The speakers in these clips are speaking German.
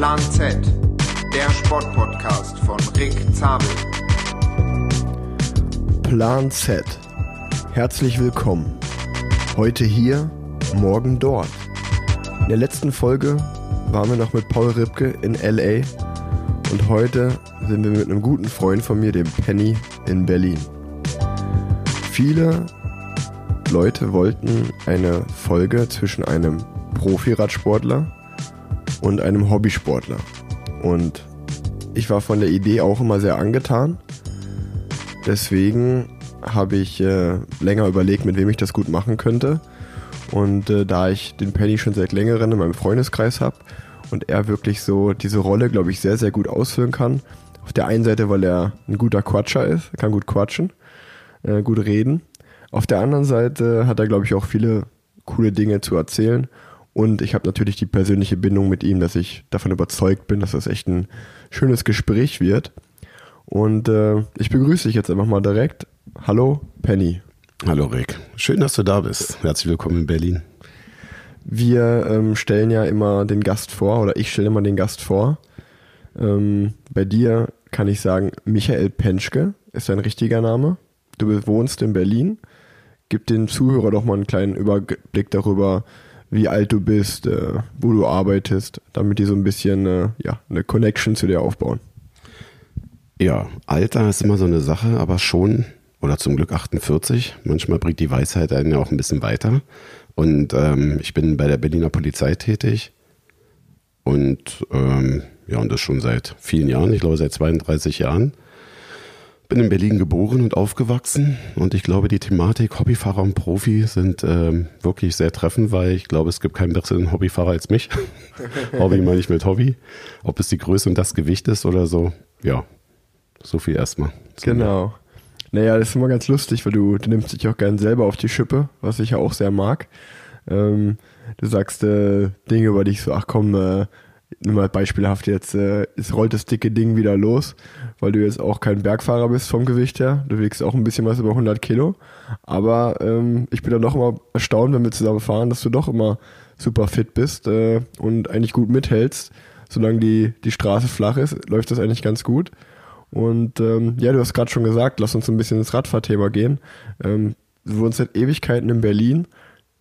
Plan Z, der Sportpodcast von Rick Zabel. Plan Z. Herzlich willkommen. Heute hier, morgen dort. In der letzten Folge waren wir noch mit Paul Ripke in LA und heute sind wir mit einem guten Freund von mir, dem Penny, in Berlin. Viele Leute wollten eine Folge zwischen einem Profi-Radsportler und einem Hobbysportler. Und ich war von der Idee auch immer sehr angetan. Deswegen habe ich äh, länger überlegt, mit wem ich das gut machen könnte. Und äh, da ich den Penny schon seit längerem in meinem Freundeskreis habe und er wirklich so diese Rolle, glaube ich, sehr, sehr gut ausfüllen kann. Auf der einen Seite, weil er ein guter Quatscher ist, kann gut quatschen, äh, gut reden. Auf der anderen Seite hat er, glaube ich, auch viele coole Dinge zu erzählen. Und ich habe natürlich die persönliche Bindung mit ihm, dass ich davon überzeugt bin, dass das echt ein schönes Gespräch wird. Und äh, ich begrüße dich jetzt einfach mal direkt. Hallo, Penny. Hallo, Rick. Schön, dass du da bist. Herzlich willkommen in Berlin. Wir ähm, stellen ja immer den Gast vor, oder ich stelle immer den Gast vor. Ähm, bei dir kann ich sagen, Michael Penschke ist dein richtiger Name. Du wohnst in Berlin gib den Zuhörer doch mal einen kleinen Überblick darüber, wie alt du bist, äh, wo du arbeitest, damit die so ein bisschen äh, ja, eine Connection zu dir aufbauen. Ja, Alter ist immer so eine Sache, aber schon, oder zum Glück 48. Manchmal bringt die Weisheit einen ja auch ein bisschen weiter. Und ähm, ich bin bei der Berliner Polizei tätig. Und ähm, ja, und das schon seit vielen Jahren, ich glaube seit 32 Jahren bin in Berlin geboren und aufgewachsen und ich glaube, die Thematik Hobbyfahrer und Profi sind ähm, wirklich sehr treffend, weil ich glaube, es gibt keinen besseren Hobbyfahrer als mich. Hobby meine ich mit Hobby. Ob es die Größe und das Gewicht ist oder so, ja, so viel erstmal. Genau. Naja, das ist immer ganz lustig, weil du, du nimmst dich auch gern selber auf die Schippe, was ich ja auch sehr mag. Ähm, du sagst äh, Dinge über dich so, ach komm, äh, nur mal beispielhaft jetzt, äh, es rollt das dicke Ding wieder los, weil du jetzt auch kein Bergfahrer bist vom Gewicht her. Du wiegst auch ein bisschen was über 100 Kilo. Aber ähm, ich bin dann doch immer erstaunt, wenn wir zusammen fahren, dass du doch immer super fit bist äh, und eigentlich gut mithältst. Solange die, die Straße flach ist, läuft das eigentlich ganz gut. Und ähm, ja, du hast gerade schon gesagt, lass uns ein bisschen ins Radfahrthema gehen. Ähm, du wohnst seit Ewigkeiten in Berlin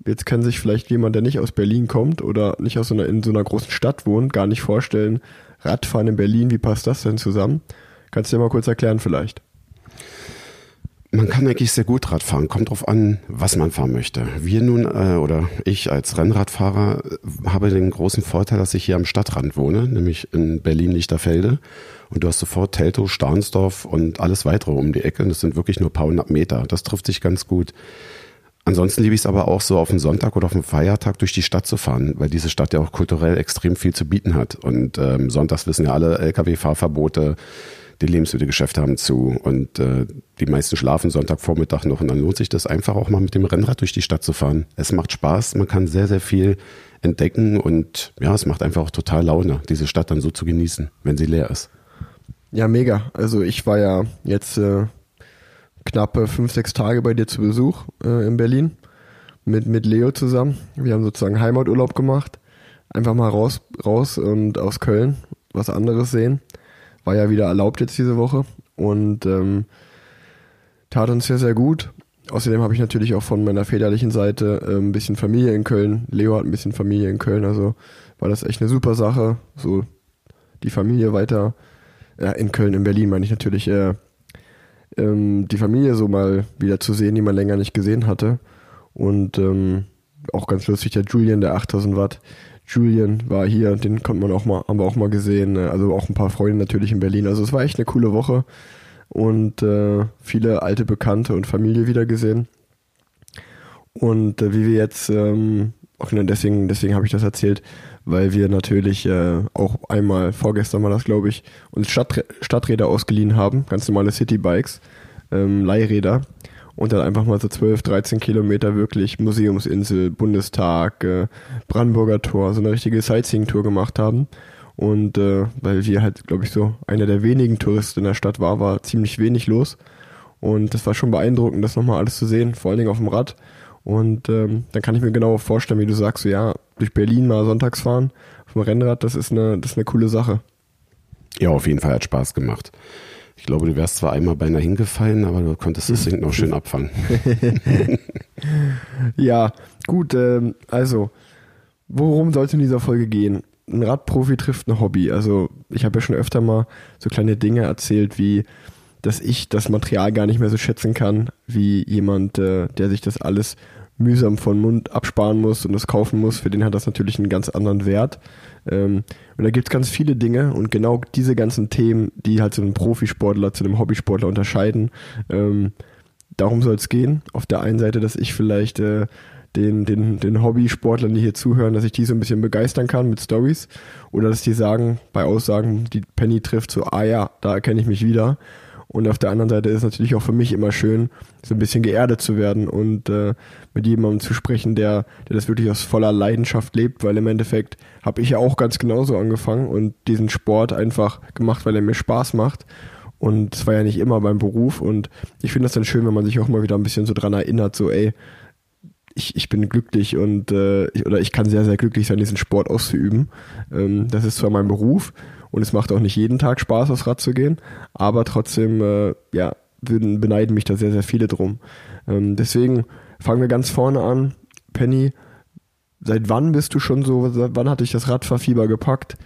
Jetzt kann sich vielleicht jemand, der nicht aus Berlin kommt oder nicht aus so einer, in so einer großen Stadt wohnt, gar nicht vorstellen, Radfahren in Berlin, wie passt das denn zusammen? Kannst du dir mal kurz erklären vielleicht? Man kann eigentlich sehr gut Radfahren, kommt drauf an, was man fahren möchte. Wir nun äh, oder ich als Rennradfahrer äh, habe den großen Vorteil, dass ich hier am Stadtrand wohne, nämlich in Berlin-Lichterfelde. Und du hast sofort Teltow, Stahnsdorf und alles weitere um die Ecke. Und das sind wirklich nur paar hundert Meter. Das trifft sich ganz gut. Ansonsten liebe ich es aber auch so auf einen Sonntag oder auf einen Feiertag durch die Stadt zu fahren, weil diese Stadt ja auch kulturell extrem viel zu bieten hat. Und ähm, sonntags wissen ja alle Lkw-Fahrverbote, die Lebensmittelgeschäfte haben zu und äh, die meisten schlafen Sonntagvormittag noch und dann lohnt sich das einfach auch mal mit dem Rennrad durch die Stadt zu fahren. Es macht Spaß, man kann sehr, sehr viel entdecken und ja, es macht einfach auch total Laune, diese Stadt dann so zu genießen, wenn sie leer ist. Ja, mega. Also ich war ja jetzt äh, knappe fünf, sechs Tage bei dir zu Besuch äh, in Berlin mit, mit Leo zusammen. Wir haben sozusagen Heimaturlaub gemacht. Einfach mal raus, raus und aus Köln was anderes sehen. War ja wieder erlaubt jetzt diese Woche und ähm, tat uns sehr, sehr gut. Außerdem habe ich natürlich auch von meiner väterlichen Seite äh, ein bisschen Familie in Köln. Leo hat ein bisschen Familie in Köln, also war das echt eine super Sache. So die Familie weiter, ja, in Köln, in Berlin meine ich natürlich, äh, ähm, die Familie so mal wieder zu sehen, die man länger nicht gesehen hatte. Und ähm, auch ganz lustig, der Julian, der 8000 Watt. Julian war hier, den konnte man auch mal, haben wir auch mal gesehen. Ne? Also auch ein paar Freunde natürlich in Berlin. Also es war echt eine coole Woche und äh, viele alte Bekannte und Familie wieder gesehen. Und äh, wie wir jetzt, ähm, auch deswegen, deswegen habe ich das erzählt, weil wir natürlich äh, auch einmal, vorgestern war das glaube ich, uns Stadt, Stadträder ausgeliehen haben, ganz normale Citybikes, ähm, Leihräder und dann einfach mal so 12, 13 Kilometer wirklich Museumsinsel, Bundestag, äh, Brandenburger Tor, so eine richtige Sightseeing-Tour gemacht haben. Und äh, weil wir halt, glaube ich, so einer der wenigen Touristen in der Stadt war, war ziemlich wenig los. Und das war schon beeindruckend, das nochmal alles zu sehen, vor allen Dingen auf dem Rad. Und ähm, dann kann ich mir genau vorstellen, wie du sagst, so, ja, durch Berlin mal sonntags fahren, auf dem Rennrad, das ist eine, das ist eine coole Sache. Ja, auf jeden Fall hat Spaß gemacht. Ich glaube, du wärst zwar einmal beinahe hingefallen, aber du konntest das Sinken auch schön abfangen. ja, gut, ähm, also, worum sollte in dieser Folge gehen? Ein Radprofi trifft ein Hobby. Also, ich habe ja schon öfter mal so kleine Dinge erzählt, wie, dass ich das Material gar nicht mehr so schätzen kann, wie jemand, äh, der sich das alles mühsam von Mund absparen muss und das kaufen muss, für den hat das natürlich einen ganz anderen Wert. Ähm, und da gibt es ganz viele Dinge und genau diese ganzen Themen, die halt so einen Profisportler zu einem Hobbysportler unterscheiden, ähm, darum soll es gehen. Auf der einen Seite, dass ich vielleicht äh, den, den, den Hobbysportlern, die hier zuhören, dass ich die so ein bisschen begeistern kann mit Stories oder dass die sagen, bei Aussagen, die Penny trifft, so, ah ja, da erkenne ich mich wieder. Und auf der anderen Seite ist natürlich auch für mich immer schön, so ein bisschen geerdet zu werden und äh, mit jemandem zu sprechen, der, der das wirklich aus voller Leidenschaft lebt, weil im Endeffekt habe ich ja auch ganz genauso angefangen und diesen Sport einfach gemacht, weil er mir Spaß macht. Und es war ja nicht immer beim Beruf. Und ich finde das dann schön, wenn man sich auch mal wieder ein bisschen so dran erinnert, so, ey, ich, ich bin glücklich und äh, ich, oder ich kann sehr, sehr glücklich sein, diesen Sport auszuüben. Ähm, das ist zwar mein Beruf, und es macht auch nicht jeden Tag Spaß, aufs Rad zu gehen, aber trotzdem, äh, ja, würden, beneiden mich da sehr, sehr viele drum. Ähm, deswegen fangen wir ganz vorne an. Penny, seit wann bist du schon so, wann hat dich das Radfahrfieber gepackt?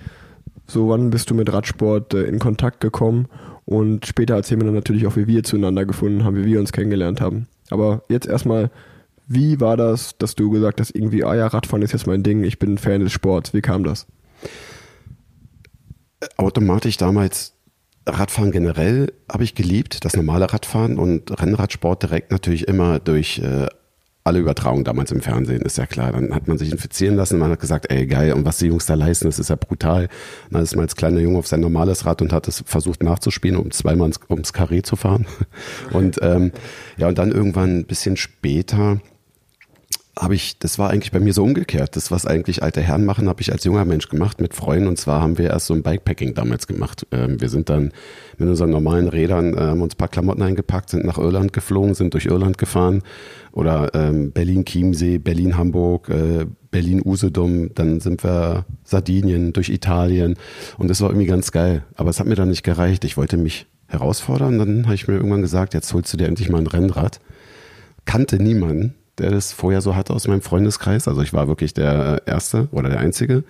So, wann bist du mit Radsport äh, in Kontakt gekommen? Und später erzählen wir dann natürlich auch, wie wir zueinander gefunden haben, wie wir uns kennengelernt haben. Aber jetzt erstmal, wie war das, dass du gesagt hast, irgendwie, ah ja, Radfahren ist jetzt mein Ding, ich bin ein Fan des Sports. Wie kam das? Automatisch damals Radfahren generell habe ich geliebt, das normale Radfahren und Rennradsport direkt natürlich immer durch äh, alle Übertragungen damals im Fernsehen, ist ja klar. Dann hat man sich infizieren lassen, man hat gesagt, ey geil, und was die Jungs da leisten, das ist ja brutal. Dann ist man als kleiner Junge auf sein normales Rad und hat es versucht nachzuspielen, um zweimal ums Karree zu fahren. Und ähm, ja, und dann irgendwann ein bisschen später habe ich, das war eigentlich bei mir so umgekehrt. Das, was eigentlich alte Herren machen, habe ich als junger Mensch gemacht mit Freunden. Und zwar haben wir erst so ein Bikepacking damals gemacht. Ähm, wir sind dann mit unseren normalen Rädern, äh, haben uns ein paar Klamotten eingepackt, sind nach Irland geflogen, sind durch Irland gefahren. Oder ähm, Berlin-Chiemsee, Berlin-Hamburg, äh, Berlin-Usedom. Dann sind wir Sardinien, durch Italien. Und das war irgendwie ganz geil. Aber es hat mir dann nicht gereicht. Ich wollte mich herausfordern. Dann habe ich mir irgendwann gesagt, jetzt holst du dir endlich mal ein Rennrad. Kannte niemanden der das vorher so hatte aus meinem Freundeskreis. Also ich war wirklich der Erste oder der Einzige.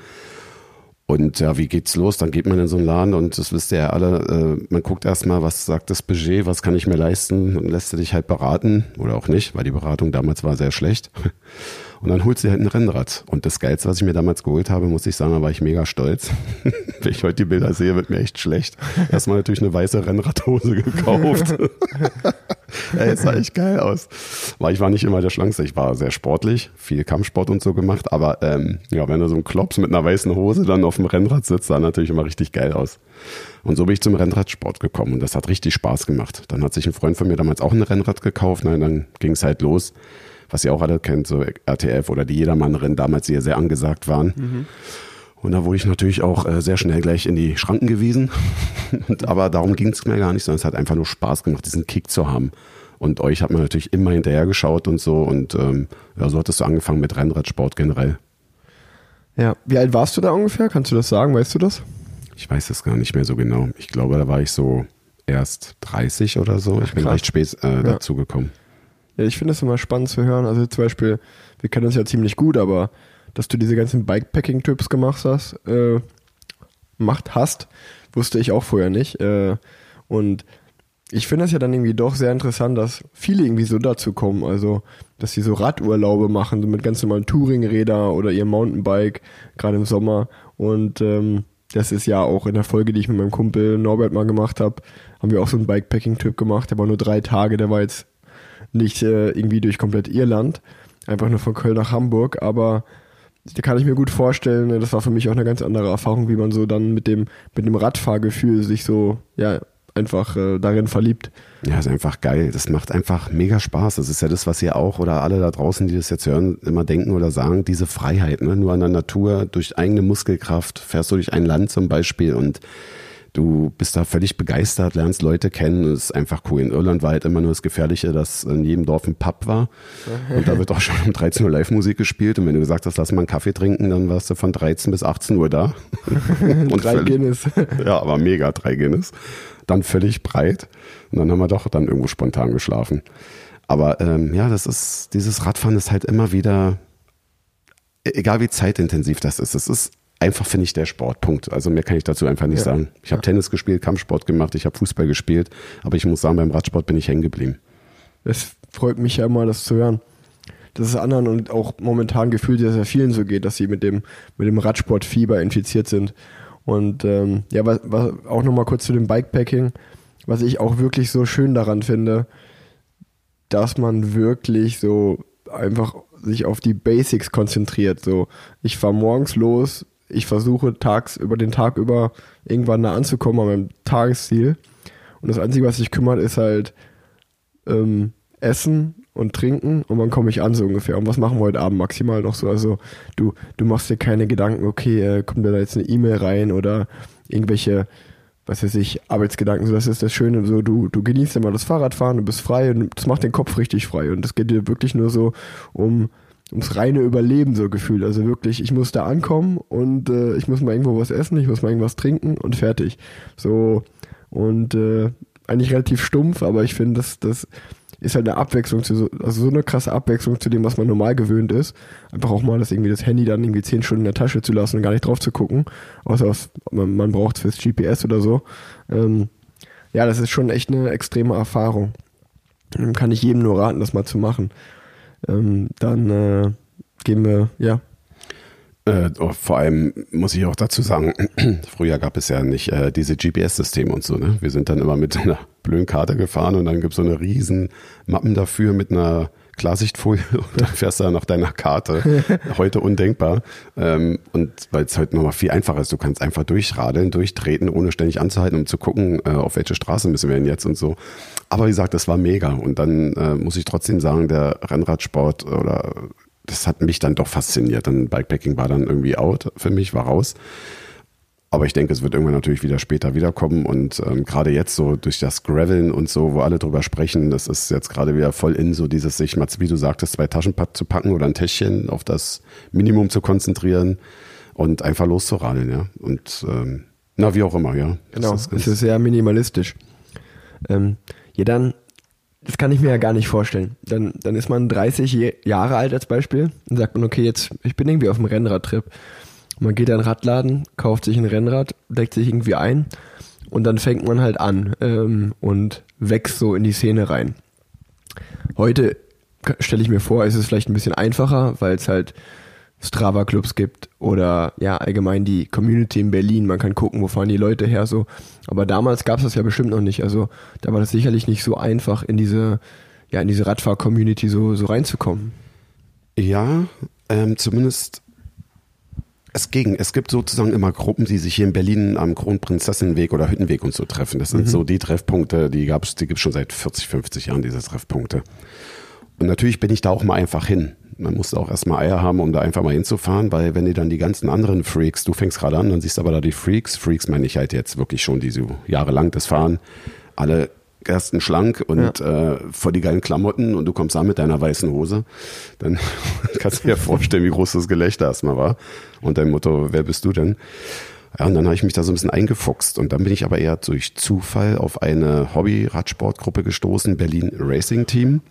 Und ja, wie geht's los? Dann geht man in so einen Laden und das wisst ihr ja alle, äh, man guckt erstmal, was sagt das Budget, was kann ich mir leisten und lässt du dich halt beraten oder auch nicht, weil die Beratung damals war sehr schlecht. Und dann holt sie halt ein Rennrad. Und das Geilste, was ich mir damals geholt habe, muss ich sagen, da war ich mega stolz. Wenn ich heute die Bilder sehe, wird mir echt schlecht. Erstmal natürlich eine weiße Rennradhose gekauft. Ey, sah echt geil aus. Weil ich war nicht immer der Schlankste. Ich war sehr sportlich, viel Kampfsport und so gemacht. Aber ähm, ja, wenn du so ein Klops mit einer weißen Hose dann auf dem Rennrad sitzt, sah natürlich immer richtig geil aus. Und so bin ich zum Rennradsport gekommen und das hat richtig Spaß gemacht. Dann hat sich ein Freund von mir damals auch ein Rennrad gekauft. und dann ging es halt los was ihr auch alle kennt, so RTF oder die Jedermann-Rennen damals, die ja sehr angesagt waren. Mhm. Und da wurde ich natürlich auch äh, sehr schnell gleich in die Schranken gewiesen. aber darum ging es mir gar nicht, sondern es hat einfach nur Spaß gemacht, diesen Kick zu haben. Und euch hat man natürlich immer hinterher geschaut und so. Und ähm, ja, so hattest du angefangen mit Rennradsport generell. Ja, wie alt warst du da ungefähr? Kannst du das sagen? Weißt du das? Ich weiß das gar nicht mehr so genau. Ich glaube, da war ich so erst 30 oder so. Ich bin recht spät äh, ja. dazu gekommen. Ja, ich finde es immer spannend zu hören. Also zum Beispiel, wir kennen uns ja ziemlich gut, aber dass du diese ganzen Bikepacking-Typs gemacht hast, äh, macht hast, wusste ich auch vorher nicht. Äh, und ich finde es ja dann irgendwie doch sehr interessant, dass viele irgendwie so dazu kommen. Also, dass sie so Radurlaube machen, so mit ganz normalen Touringräder oder ihr Mountainbike, gerade im Sommer. Und ähm, das ist ja auch in der Folge, die ich mit meinem Kumpel Norbert mal gemacht habe, haben wir auch so einen Bikepacking-Typ gemacht. Der war nur drei Tage, der war jetzt nicht äh, irgendwie durch komplett Irland, einfach nur von Köln nach Hamburg, aber da kann ich mir gut vorstellen, das war für mich auch eine ganz andere Erfahrung, wie man so dann mit dem, mit dem Radfahrgefühl sich so, ja, einfach äh, darin verliebt. Ja, ist einfach geil. Das macht einfach mega Spaß. Das ist ja das, was ihr auch oder alle da draußen, die das jetzt hören, immer denken oder sagen, diese Freiheit, ne? Nur an der Natur, durch eigene Muskelkraft, fährst du durch ein Land zum Beispiel und Du bist da völlig begeistert, lernst Leute kennen, ist einfach cool. In Irland war halt immer nur das Gefährliche, dass in jedem Dorf ein Pub war und da wird auch schon um 13 Uhr Live-Musik gespielt und wenn du gesagt hast, lass mal einen Kaffee trinken, dann warst du von 13 bis 18 Uhr da. und drei völlig, Guinness. ja, aber mega, drei Guinness. Dann völlig breit und dann haben wir doch dann irgendwo spontan geschlafen. Aber ähm, ja, das ist, dieses Radfahren ist halt immer wieder, e-, egal wie zeitintensiv das ist, es ist einfach, finde ich, der Sportpunkt. Also mehr kann ich dazu einfach nicht ja. sagen. Ich habe ja. Tennis gespielt, Kampfsport gemacht, ich habe Fußball gespielt, aber ich muss sagen, beim Radsport bin ich hängen geblieben. Es freut mich ja mal, das zu hören. Dass es anderen und auch momentan gefühlt sehr, sehr vielen so geht, dass sie mit dem, mit dem Radsportfieber infiziert sind. Und ähm, ja, was, was, auch nochmal kurz zu dem Bikepacking, was ich auch wirklich so schön daran finde, dass man wirklich so einfach sich auf die Basics konzentriert. So, ich fahre morgens los, ich versuche tags über den Tag über irgendwann da anzukommen an meinem Tagesziel. Und das Einzige, was sich kümmert, ist halt ähm, Essen und Trinken und wann komme ich an so ungefähr. Und was machen wir heute Abend maximal noch so? Also du, du machst dir keine Gedanken, okay, äh, kommt da jetzt eine E-Mail rein oder irgendwelche, was weiß ich, Arbeitsgedanken. So, das ist das Schöne. So, du, du genießt immer das Fahrradfahren, du bist frei und das macht den Kopf richtig frei. Und das geht dir wirklich nur so um ums reine Überleben so gefühlt. Also wirklich, ich muss da ankommen und äh, ich muss mal irgendwo was essen, ich muss mal irgendwas trinken und fertig. So und äh, eigentlich relativ stumpf, aber ich finde, das, das ist halt eine Abwechslung zu so, also so eine krasse Abwechslung zu dem, was man normal gewöhnt ist. Einfach auch mal das irgendwie das Handy dann irgendwie zehn Stunden in der Tasche zu lassen und gar nicht drauf zu gucken, außer was man, man braucht fürs GPS oder so. Ähm, ja, das ist schon echt eine extreme Erfahrung. Kann ich jedem nur raten, das mal zu machen ähm, dann äh, gehen wir, ja. Äh, oh, vor allem muss ich auch dazu sagen, früher gab es ja nicht äh, diese GPS-Systeme und so. Ne? Wir sind dann immer mit einer blöden Karte gefahren und dann gibt es so eine riesen Mappen dafür mit einer Klarsichtfolie und dann fährst du nach deiner Karte. Heute undenkbar. Ähm, und weil es heute nochmal viel einfacher ist, du kannst einfach durchradeln, durchtreten, ohne ständig anzuhalten, um zu gucken, äh, auf welche Straße müssen wir denn jetzt und so. Aber wie gesagt, das war mega. Und dann äh, muss ich trotzdem sagen, der Rennradsport oder das hat mich dann doch fasziniert. Dann Bikepacking war dann irgendwie out für mich, war raus. Aber ich denke, es wird irgendwann natürlich wieder später wiederkommen. Und ähm, gerade jetzt so durch das Graveln und so, wo alle drüber sprechen, das ist jetzt gerade wieder voll in, so dieses sich mal, wie du sagtest, zwei Taschenpad zu packen oder ein Täschchen auf das Minimum zu konzentrieren und einfach loszuradeln, ja. Und ähm, na, wie auch immer, ja. Genau, es ist sehr minimalistisch. Ähm, ja, dann, das kann ich mir ja gar nicht vorstellen. Dann, dann ist man 30 Jahre alt als Beispiel und sagt man, okay, jetzt, ich bin irgendwie auf einem Rennradtrip. Man geht in einen Radladen, kauft sich ein Rennrad, deckt sich irgendwie ein und dann fängt man halt an ähm, und wächst so in die Szene rein. Heute stelle ich mir vor, ist es vielleicht ein bisschen einfacher, weil es halt Strava-Clubs gibt oder ja allgemein die Community in Berlin. Man kann gucken, wo fahren die Leute her so. Aber damals gab es das ja bestimmt noch nicht. Also da war das sicherlich nicht so einfach in diese ja in diese Radfahr-Community so so reinzukommen. Ja, ähm, zumindest es ging. Es gibt sozusagen immer Gruppen, die sich hier in Berlin am Kronprinzessinnenweg oder Hüttenweg und so treffen. Das sind mhm. so die Treffpunkte, die gab es, die gibt es schon seit 40, 50 Jahren, diese Treffpunkte. Und natürlich bin ich da auch mal einfach hin. Man muss auch erstmal Eier haben, um da einfach mal hinzufahren, weil wenn die dann die ganzen anderen Freaks, du fängst gerade an, dann siehst aber da die Freaks. Freaks meine ich halt jetzt wirklich schon, die so jahrelang das fahren. Alle ersten schlank und ja. äh, vor die geilen Klamotten und du kommst an mit deiner weißen Hose, dann kannst du dir vorstellen, wie groß das Gelächter erstmal war. Und dein Motto, wer bist du denn? Ja, und dann habe ich mich da so ein bisschen eingefuchst. Und dann bin ich aber eher durch Zufall auf eine Hobby-Radsportgruppe gestoßen, Berlin Racing Team.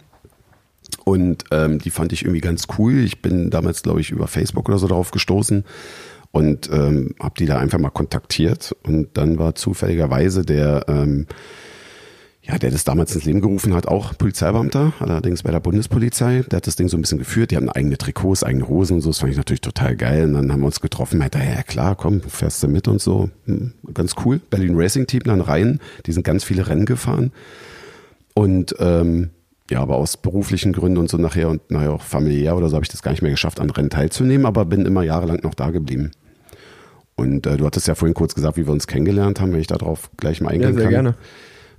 Und ähm, die fand ich irgendwie ganz cool. Ich bin damals, glaube ich, über Facebook oder so drauf gestoßen und ähm, habe die da einfach mal kontaktiert. Und dann war zufälligerweise der ähm, ja, der das damals ins Leben gerufen hat, auch Polizeibeamter, allerdings bei der Bundespolizei. Der hat das Ding so ein bisschen geführt. Die haben eigene Trikots, eigene Hosen und so. Das fand ich natürlich total geil. Und dann haben wir uns getroffen. Meinte, ja klar, komm, fährst du mit und so. Hm, ganz cool. Berlin Racing Team dann rein. Die sind ganz viele Rennen gefahren. Und ähm, ja, aber aus beruflichen Gründen und so nachher und naja auch familiär oder so habe ich das gar nicht mehr geschafft, an Rennen teilzunehmen, aber bin immer jahrelang noch da geblieben. Und äh, du hattest ja vorhin kurz gesagt, wie wir uns kennengelernt haben, wenn ich darauf gleich mal eingehen ja, sehr kann. Gerne.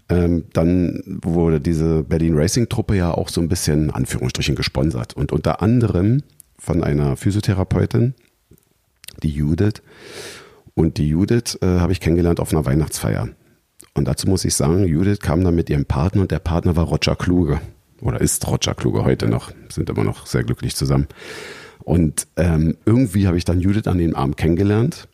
Ähm, dann wurde diese Berlin Racing Truppe ja auch so ein bisschen Anführungsstrichen gesponsert und unter anderem von einer Physiotherapeutin, die Judith. Und die Judith äh, habe ich kennengelernt auf einer Weihnachtsfeier. Und dazu muss ich sagen, Judith kam dann mit ihrem Partner und der Partner war Roger Kluge. Oder ist Roger Kluge heute noch. Sind immer noch sehr glücklich zusammen. Und ähm, irgendwie habe ich dann Judith an den Abend kennengelernt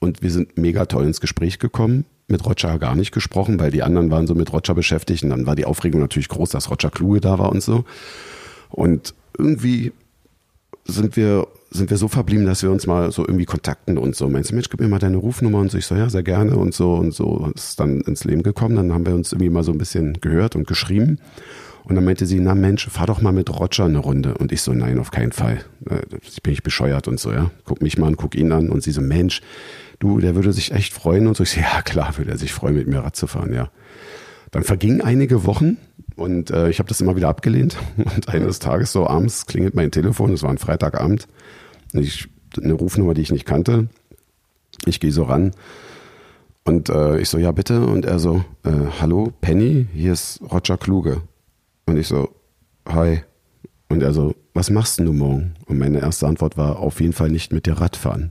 und wir sind mega toll ins Gespräch gekommen. Mit Roger gar nicht gesprochen, weil die anderen waren so mit Roger beschäftigt und dann war die Aufregung natürlich groß, dass Roger Kluge da war und so. Und irgendwie sind wir, sind wir so verblieben, dass wir uns mal so irgendwie kontakten und so. Meinst du, Mensch, gib mir mal deine Rufnummer und so. Ich so, ja, sehr gerne und so und so. Ist dann ins Leben gekommen. Dann haben wir uns irgendwie mal so ein bisschen gehört und geschrieben. Und dann meinte sie, na Mensch, fahr doch mal mit Roger eine Runde. Und ich so, nein, auf keinen Fall. Äh, ich bin ich bescheuert und so, ja. Guck mich mal an, guck ihn an. Und sie so, Mensch, du, der würde sich echt freuen und so. Ich so, ja klar, würde er sich freuen, mit mir Rad zu fahren, ja. Dann vergingen einige Wochen und äh, ich habe das immer wieder abgelehnt. Und eines Tages so abends klingelt mein Telefon, es war ein Freitagabend, ich, eine Rufnummer, die ich nicht kannte. Ich gehe so ran und äh, ich so, ja bitte. Und er so, äh, hallo Penny, hier ist Roger Kluge. Und ich so, hi. Und er so, was machst du morgen? Und meine erste Antwort war, auf jeden Fall nicht mit dir Radfahren.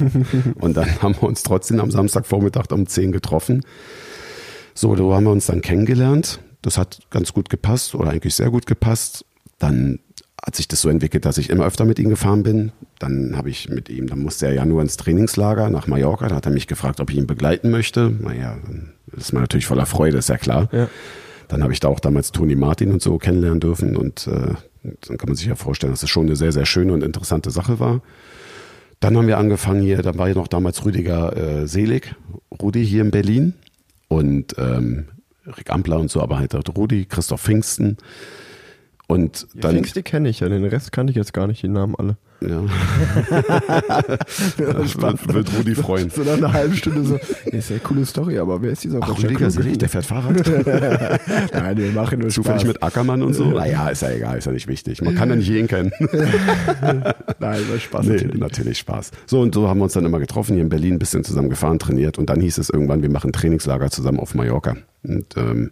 und dann haben wir uns trotzdem am Samstagvormittag um 10 getroffen. So, da haben wir uns dann kennengelernt. Das hat ganz gut gepasst oder eigentlich sehr gut gepasst. Dann hat sich das so entwickelt, dass ich immer öfter mit ihm gefahren bin. Dann habe ich mit ihm, dann musste er ja nur ins Trainingslager nach Mallorca. Da hat er mich gefragt, ob ich ihn begleiten möchte. Naja, dann ist man natürlich voller Freude, ist ja klar. Ja. Dann habe ich da auch damals Toni Martin und so kennenlernen dürfen und äh, dann kann man sich ja vorstellen, dass es das schon eine sehr, sehr schöne und interessante Sache war. Dann haben wir angefangen hier, da war ja noch damals Rüdiger äh, Selig, Rudi hier in Berlin und ähm, Rick Ampler und so, aber halt auch Rudi, Christoph Pfingsten. Und dann. Pfingsten kenne ich ja, den Rest kannte ich jetzt gar nicht, die Namen alle. Ja. wird, wird Rudi freuen. So nach einer halben Stunde so, ist ja eine coole Story, aber wer ist dieser Ach, Rüdiger Selig, der fährt Fahrrad? Nein, wir machen nur Zufällig mit Ackermann und so? Naja, ist ja egal, ist ja nicht wichtig. Man kann ja nicht jeden kennen. Nein, war Spaß nee, natürlich. natürlich Spaß. So und so haben wir uns dann immer getroffen, hier in Berlin, ein bisschen zusammen gefahren, trainiert und dann hieß es irgendwann, wir machen Trainingslager zusammen auf Mallorca. Und ähm,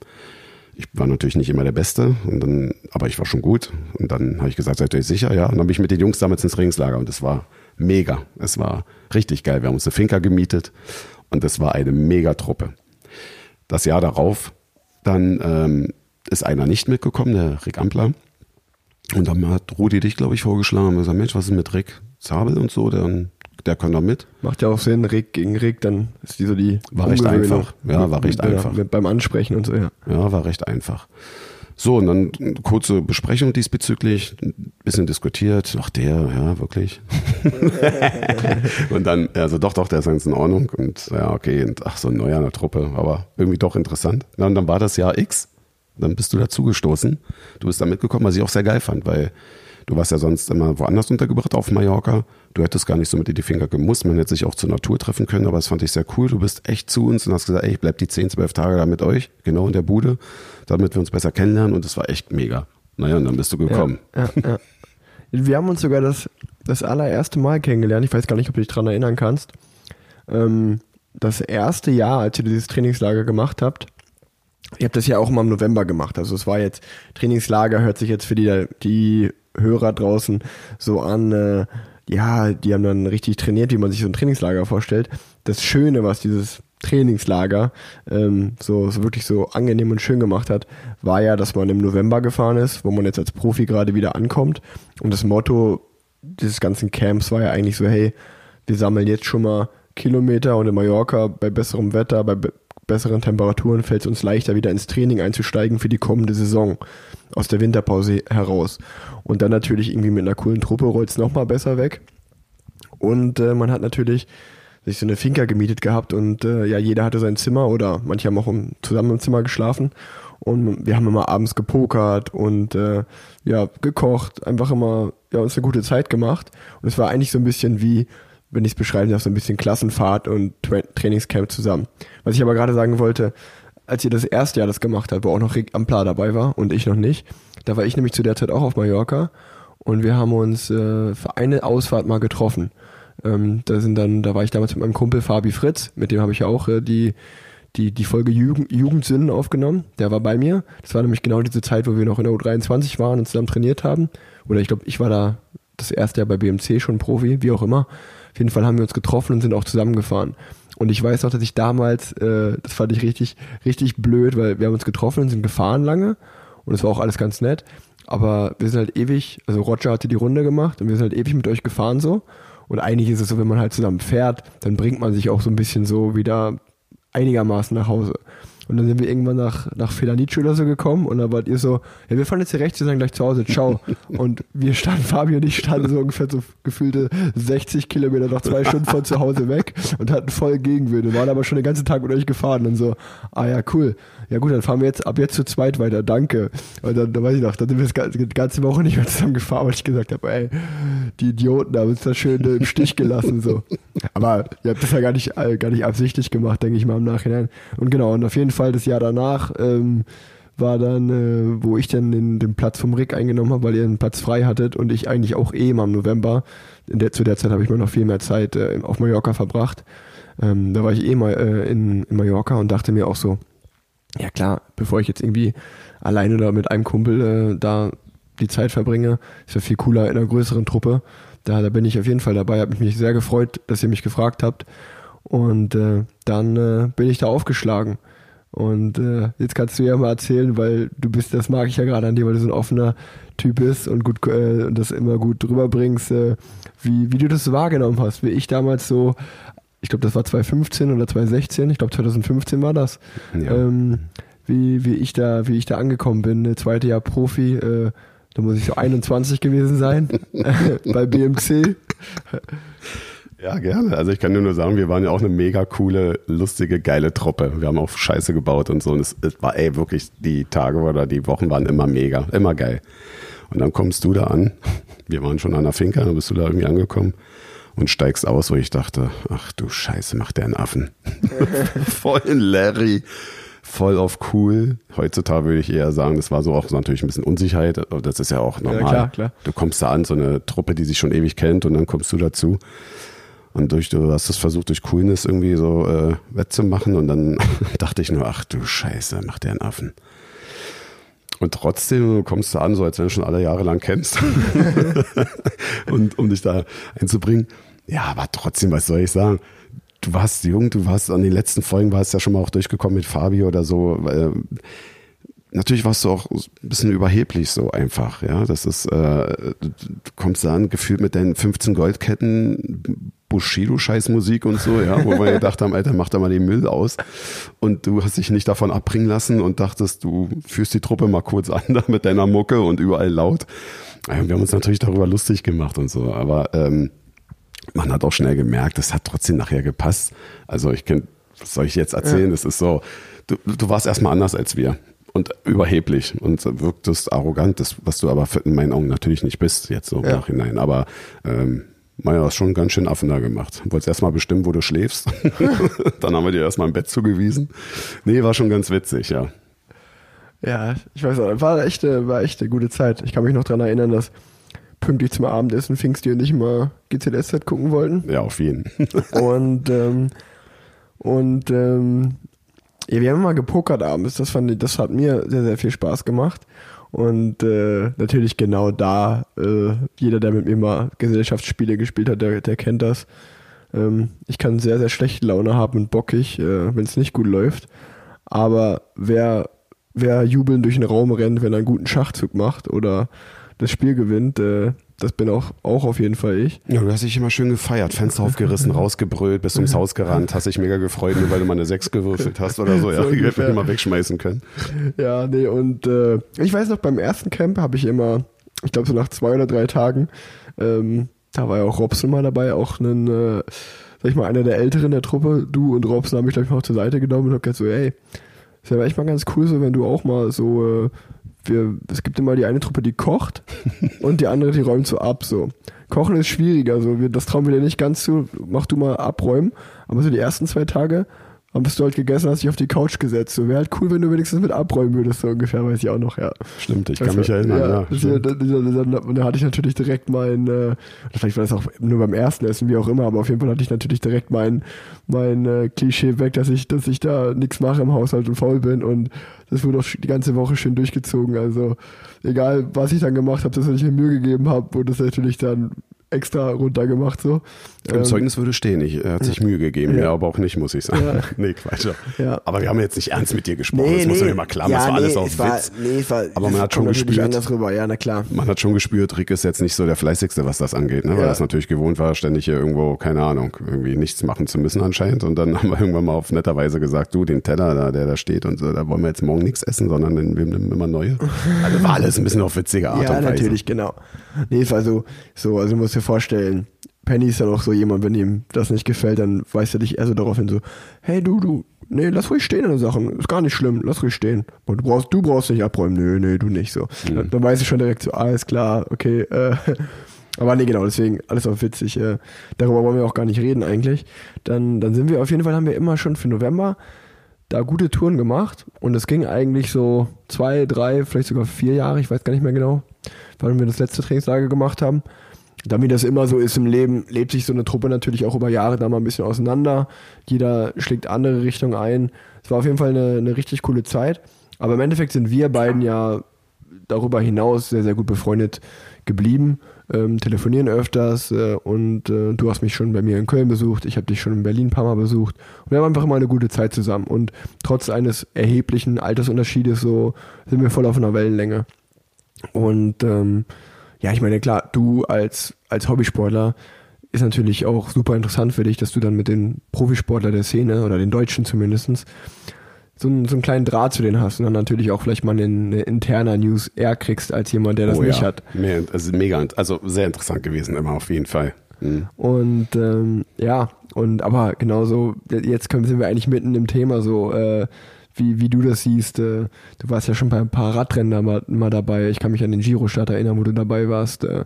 ich war natürlich nicht immer der Beste, und dann, aber ich war schon gut. Und dann habe ich gesagt, seid ihr sicher? Ja. Und dann bin ich mit den Jungs damals ins Trainingslager und es war mega. Es war richtig geil. Wir haben uns eine Finca gemietet und es war eine mega Truppe. Das Jahr darauf, dann ähm, ist einer nicht mitgekommen, der Rick Ampler. Und dann hat Rudi dich, glaube ich, vorgeschlagen und gesagt, Mensch, was ist mit Rick Zabel und so? Dann der kann da mit. Macht ja auch Sinn, Rick gegen Rick, dann ist die so die. War recht einfach. Ja, war recht mit, einfach. Mit, beim Ansprechen und so, ja. Ja, war recht einfach. So, und dann kurze Besprechung diesbezüglich, ein bisschen diskutiert. Ach, der, ja, wirklich. und dann, also doch, doch, der ist ganz in Ordnung. Und ja, okay, und ach, so ein neuer in der Truppe, aber irgendwie doch interessant. Ja, und dann war das Jahr X. Dann bist du dazugestoßen. Du bist da mitgekommen, was ich auch sehr geil fand, weil Du warst ja sonst immer woanders untergebracht auf Mallorca. Du hättest gar nicht so mit dir die Finger gemusst. Man hätte sich auch zur Natur treffen können, aber das fand ich sehr cool. Du bist echt zu uns und hast gesagt, ey, ich bleib die 10, 12 Tage da mit euch, genau in der Bude, damit wir uns besser kennenlernen und das war echt mega. Naja, und dann bist du gekommen. Ja, ja, ja. Wir haben uns sogar das, das allererste Mal kennengelernt. Ich weiß gar nicht, ob du dich daran erinnern kannst. Ähm, das erste Jahr, als ihr dieses Trainingslager gemacht habt, ihr habt das ja auch immer im November gemacht. Also es war jetzt, Trainingslager hört sich jetzt für die, die Hörer draußen so an, äh, ja, die haben dann richtig trainiert, wie man sich so ein Trainingslager vorstellt. Das Schöne, was dieses Trainingslager ähm, so, so wirklich so angenehm und schön gemacht hat, war ja, dass man im November gefahren ist, wo man jetzt als Profi gerade wieder ankommt. Und das Motto dieses ganzen Camps war ja eigentlich so, hey, wir sammeln jetzt schon mal Kilometer und in Mallorca bei besserem Wetter, bei be besseren Temperaturen fällt es uns leichter, wieder ins Training einzusteigen für die kommende Saison aus der Winterpause heraus. Und dann natürlich irgendwie mit einer coolen Truppe rollt es nochmal besser weg. Und äh, man hat natürlich sich so eine Finca gemietet gehabt und äh, ja, jeder hatte sein Zimmer oder manche haben auch im, zusammen im Zimmer geschlafen. Und wir haben immer abends gepokert und äh, ja, gekocht, einfach immer ja, uns eine gute Zeit gemacht. Und es war eigentlich so ein bisschen wie, wenn ich es beschreiben darf, so ein bisschen Klassenfahrt und Tra Trainingscamp zusammen. Was ich aber gerade sagen wollte, als ihr das erste Jahr das gemacht habt, wo auch noch Rick Amplar dabei war und ich noch nicht, da war ich nämlich zu der Zeit auch auf Mallorca und wir haben uns äh, für eine Ausfahrt mal getroffen. Ähm, da sind dann, da war ich damals mit meinem Kumpel Fabi Fritz, mit dem habe ich auch äh, die die, die Folge Jugend, Jugendsünden aufgenommen. Der war bei mir. Das war nämlich genau diese Zeit, wo wir noch in der U23 waren und zusammen trainiert haben. Oder ich glaube, ich war da das erste Jahr bei BMC schon Profi, wie auch immer. Auf jeden Fall haben wir uns getroffen und sind auch zusammengefahren. Und ich weiß noch, dass ich damals, äh, das fand ich richtig, richtig blöd, weil wir haben uns getroffen und sind gefahren lange und es war auch alles ganz nett. Aber wir sind halt ewig, also Roger hatte die Runde gemacht und wir sind halt ewig mit euch gefahren so. Und eigentlich ist es so, wenn man halt zusammen fährt, dann bringt man sich auch so ein bisschen so wieder einigermaßen nach Hause. Und dann sind wir irgendwann nach, nach Felanice oder so gekommen und dann wart ihr so, ja, wir fahren jetzt hier rechts, wir sind gleich zu Hause, ciao. und wir standen, Fabio und ich standen so ungefähr so gefühlte 60 Kilometer noch zwei Stunden von zu Hause weg und hatten voll Gegenwind. Wir waren aber schon den ganzen Tag mit euch gefahren und so, ah ja, cool. Ja gut, dann fahren wir jetzt ab jetzt zu zweit weiter, danke. Und dann, dann weiß ich noch, dann sind wir die ganze Woche nicht mehr zusammen gefahren, weil ich gesagt habe, ey, die Idioten haben uns da schön im Stich gelassen, so. Aber ihr habt das ja gar nicht, äh, gar nicht absichtlich gemacht, denke ich mal im Nachhinein. Und genau, und auf jeden Fall das Jahr danach, ähm, war dann, äh, wo ich dann den, den Platz vom Rick eingenommen habe, weil ihr einen Platz frei hattet und ich eigentlich auch eh mal im November, in der, zu der Zeit habe ich mir noch viel mehr Zeit äh, auf Mallorca verbracht. Ähm, da war ich eh mal äh, in, in Mallorca und dachte mir auch so, ja klar, bevor ich jetzt irgendwie alleine oder mit einem Kumpel äh, da die Zeit verbringe, ist ja viel cooler in einer größeren Truppe. Da, da bin ich auf jeden Fall dabei, habe mich sehr gefreut, dass ihr mich gefragt habt. Und äh, dann äh, bin ich da aufgeschlagen. Und äh, jetzt kannst du ja mal erzählen, weil du bist, das mag ich ja gerade an dir, weil du so ein offener Typ bist und gut äh, und das immer gut drüber bringst, äh, wie, wie du das wahrgenommen hast, wie ich damals so ich glaube, das war 2015 oder 2016, ich glaube 2015 war das. Ja. Ähm, wie, wie ich da, wie ich da angekommen bin, ne, zweite Jahr Profi, äh, da muss ich so 21 gewesen sein bei BMC. Ja, gerne. Also ich kann nur sagen, wir waren ja auch eine mega coole, lustige, geile Truppe. Wir haben auch Scheiße gebaut und so. Und es, es war ey wirklich, die Tage oder die Wochen waren immer mega, immer geil. Und dann kommst du da an. Wir waren schon an der Finca, dann bist du da irgendwie angekommen und steigst aus, wo ich dachte, ach du Scheiße, macht der einen Affen. voll Larry, voll auf cool. Heutzutage würde ich eher sagen, das war so auch so natürlich ein bisschen Unsicherheit, aber das ist ja auch normal. Ja, klar, klar. Du kommst da an, so eine Truppe, die sich schon ewig kennt und dann kommst du dazu. Und durch, du hast es versucht, durch Coolness irgendwie so äh, wettzumachen und dann dachte ich nur, ach du Scheiße, macht der einen Affen. Und trotzdem kommst du an, so als wenn du schon alle Jahre lang kennst. und um dich da einzubringen. Ja, aber trotzdem, was soll ich sagen? Du warst jung, du warst an den letzten Folgen, warst ja schon mal auch durchgekommen mit Fabi oder so. Weil, natürlich warst du auch ein bisschen überheblich so einfach, ja. Das ist, äh, du kommst da an, gefühlt mit deinen 15 Goldketten, Bushido-Scheißmusik und so, ja, wo wir gedacht haben, Alter, mach da mal den Müll aus. Und du hast dich nicht davon abbringen lassen und dachtest, du führst die Truppe mal kurz an da mit deiner Mucke und überall laut. Wir haben uns natürlich darüber lustig gemacht und so, aber ähm, man hat auch schnell gemerkt, es hat trotzdem nachher gepasst. Also ich kenne, was soll ich jetzt erzählen? Es ja. ist so, du, du warst erstmal anders als wir und überheblich und wirktest arrogant, das, was du aber in meinen Augen natürlich nicht bist, jetzt so im ja. Nachhinein. Aber ähm, Meiner hast schon ganz schön Affen da gemacht. Wolltest erstmal bestimmen, wo du schläfst. Dann haben wir dir erstmal ein Bett zugewiesen. Nee, war schon ganz witzig, ja. Ja, ich weiß auch, war echt, war echt eine gute Zeit. Ich kann mich noch daran erinnern, dass pünktlich zum Abendessen Pfingsti und ich mal GZSZ gucken wollten. Ja, auf jeden. und ähm, und ähm, ja, wir haben mal gepokert abends. Das fand ich, das hat mir sehr, sehr viel Spaß gemacht. Und äh, natürlich genau da, äh, jeder, der mit mir mal Gesellschaftsspiele gespielt hat, der, der kennt das. Ähm, ich kann sehr, sehr schlechte Laune haben und bockig, äh, wenn es nicht gut läuft. Aber wer, wer jubeln durch den Raum rennt, wenn er einen guten Schachzug macht oder das Spiel gewinnt, äh, das bin auch, auch auf jeden Fall ich. Ja, du hast dich immer schön gefeiert, Fenster aufgerissen, rausgebrüllt, bist ums Haus gerannt, hast dich mega gefreut, nur weil du mal eine 6 gewürfelt hast oder so. Ja, so ich hätte mich mal wegschmeißen können. Ja, nee, und äh, ich weiß noch, beim ersten Camp habe ich immer, ich glaube so nach zwei oder drei Tagen, ähm, da war ja auch Robson mal dabei, auch ein, äh, sag ich mal, einer der Älteren der Truppe. Du und Robson haben mich, glaube ich, mal zur Seite genommen und hab gesagt so, ey, ist ja echt mal ganz cool so, wenn du auch mal so äh, wir, es gibt immer die eine Truppe, die kocht und die andere, die räumt so ab. So. Kochen ist schwieriger, so. Wir, das trauen wir dir nicht ganz zu. Mach du mal abräumen. Aber so die ersten zwei Tage Dann bist du halt gegessen, hast dich auf die Couch gesetzt. So wäre halt cool, wenn du wenigstens mit abräumen würdest, so ungefähr, weiß ich auch noch, ja. Stimmt, ich kann mich erinnern, ja. ja, hier, da, da, da, da hatte ich natürlich direkt mein, äh, vielleicht war das auch nur beim ersten Essen, wie auch immer, aber auf jeden Fall hatte ich natürlich direkt mein, mein äh, Klischee weg, dass ich, dass ich da nichts mache im Haushalt und faul bin und das wurde auch die ganze Woche schön durchgezogen. Also egal, was ich dann gemacht habe, dass ich mir Mühe gegeben habe, wurde das natürlich dann extra runtergemacht so. Im Ähm, Zeugnis würde stehen, ich, er hat sich Mühe gegeben, Ja. ja. aber auch nicht, muss ich sagen. Ja. nee, Quatsch. Ja. Aber wir haben jetzt nicht ernst mit dir gesprochen, das muss mir mal klar, das war alles auf war, Witz. Nee, war, Aber man hat schon gespürt. anders rüber, ja, na klar. Man hat schon gespürt, Rick ist jetzt nicht so der fleißigste, was das angeht, ne? weil Ja. er es natürlich gewohnt war, ständig hier irgendwo, keine Ahnung, irgendwie nichts machen zu müssen anscheinend. Und dann haben wir irgendwann mal auf netter Weise gesagt, du, den Teller da, der da steht und so, da wollen wir jetzt morgen nichts essen, sondern wir nehmen immer neue. Also war alles ein bisschen auf witzige Art Ja, und Weise. natürlich, genau. Nee, war so, so, also musst dir vorstellen, Penny ist dann auch so jemand, wenn ihm das nicht gefällt, dann weist er dich eher so darauf hin, so, hey du, du, nee, lass ruhig stehen in Sachen, ist gar nicht schlimm, lass ruhig stehen. Und du brauchst, du brauchst nicht abräumen, nö, nee, du nicht so. Dann, dann weiß ich schon direkt so, alles klar, okay, äh, aber nee, genau, deswegen, alles auch witzig, äh, darüber wollen wir auch gar nicht reden eigentlich. Dann, dann sind wir, auf jeden Fall haben wir immer schon für November da gute Touren gemacht und es ging eigentlich so zwei, drei, vielleicht sogar vier Jahre, ich weiß gar nicht mehr genau, wann wir das letzte Trainingslager gemacht haben. Da wie das immer so ist im Leben, lebt sich so eine Truppe natürlich auch über Jahre da mal ein bisschen auseinander. Jeder schlägt andere Richtungen ein. Es war auf jeden Fall eine, eine richtig coole Zeit. Aber im Endeffekt sind wir beiden ja darüber hinaus sehr, sehr gut befreundet geblieben, ähm, telefonieren öfters äh, und äh, du hast mich schon bei mir in Köln besucht, ich habe dich schon in Berlin ein paar Mal besucht und wir haben einfach immer eine gute Zeit zusammen und trotz eines erheblichen Altersunterschiedes so sind wir voll auf einer Wellenlänge. Und ähm, ja, ich meine, klar, du als, als Hobbysportler ist natürlich auch super interessant für dich, dass du dann mit den Profisportler der Szene oder den Deutschen zumindestens so einen, so einen kleinen Draht zu denen hast und dann natürlich auch vielleicht mal eine, eine interne News eher kriegst als jemand, der das oh, nicht ja. hat. Mehr, also mega, also sehr interessant gewesen immer auf jeden Fall. Mhm. Und ähm, ja, und aber genauso, jetzt können, sind wir eigentlich mitten im Thema so, äh, wie, wie du das siehst. Äh, du warst ja schon bei ein paar Radrennen mal, mal dabei. Ich kann mich an den Giro-Start erinnern, wo du dabei warst. Äh,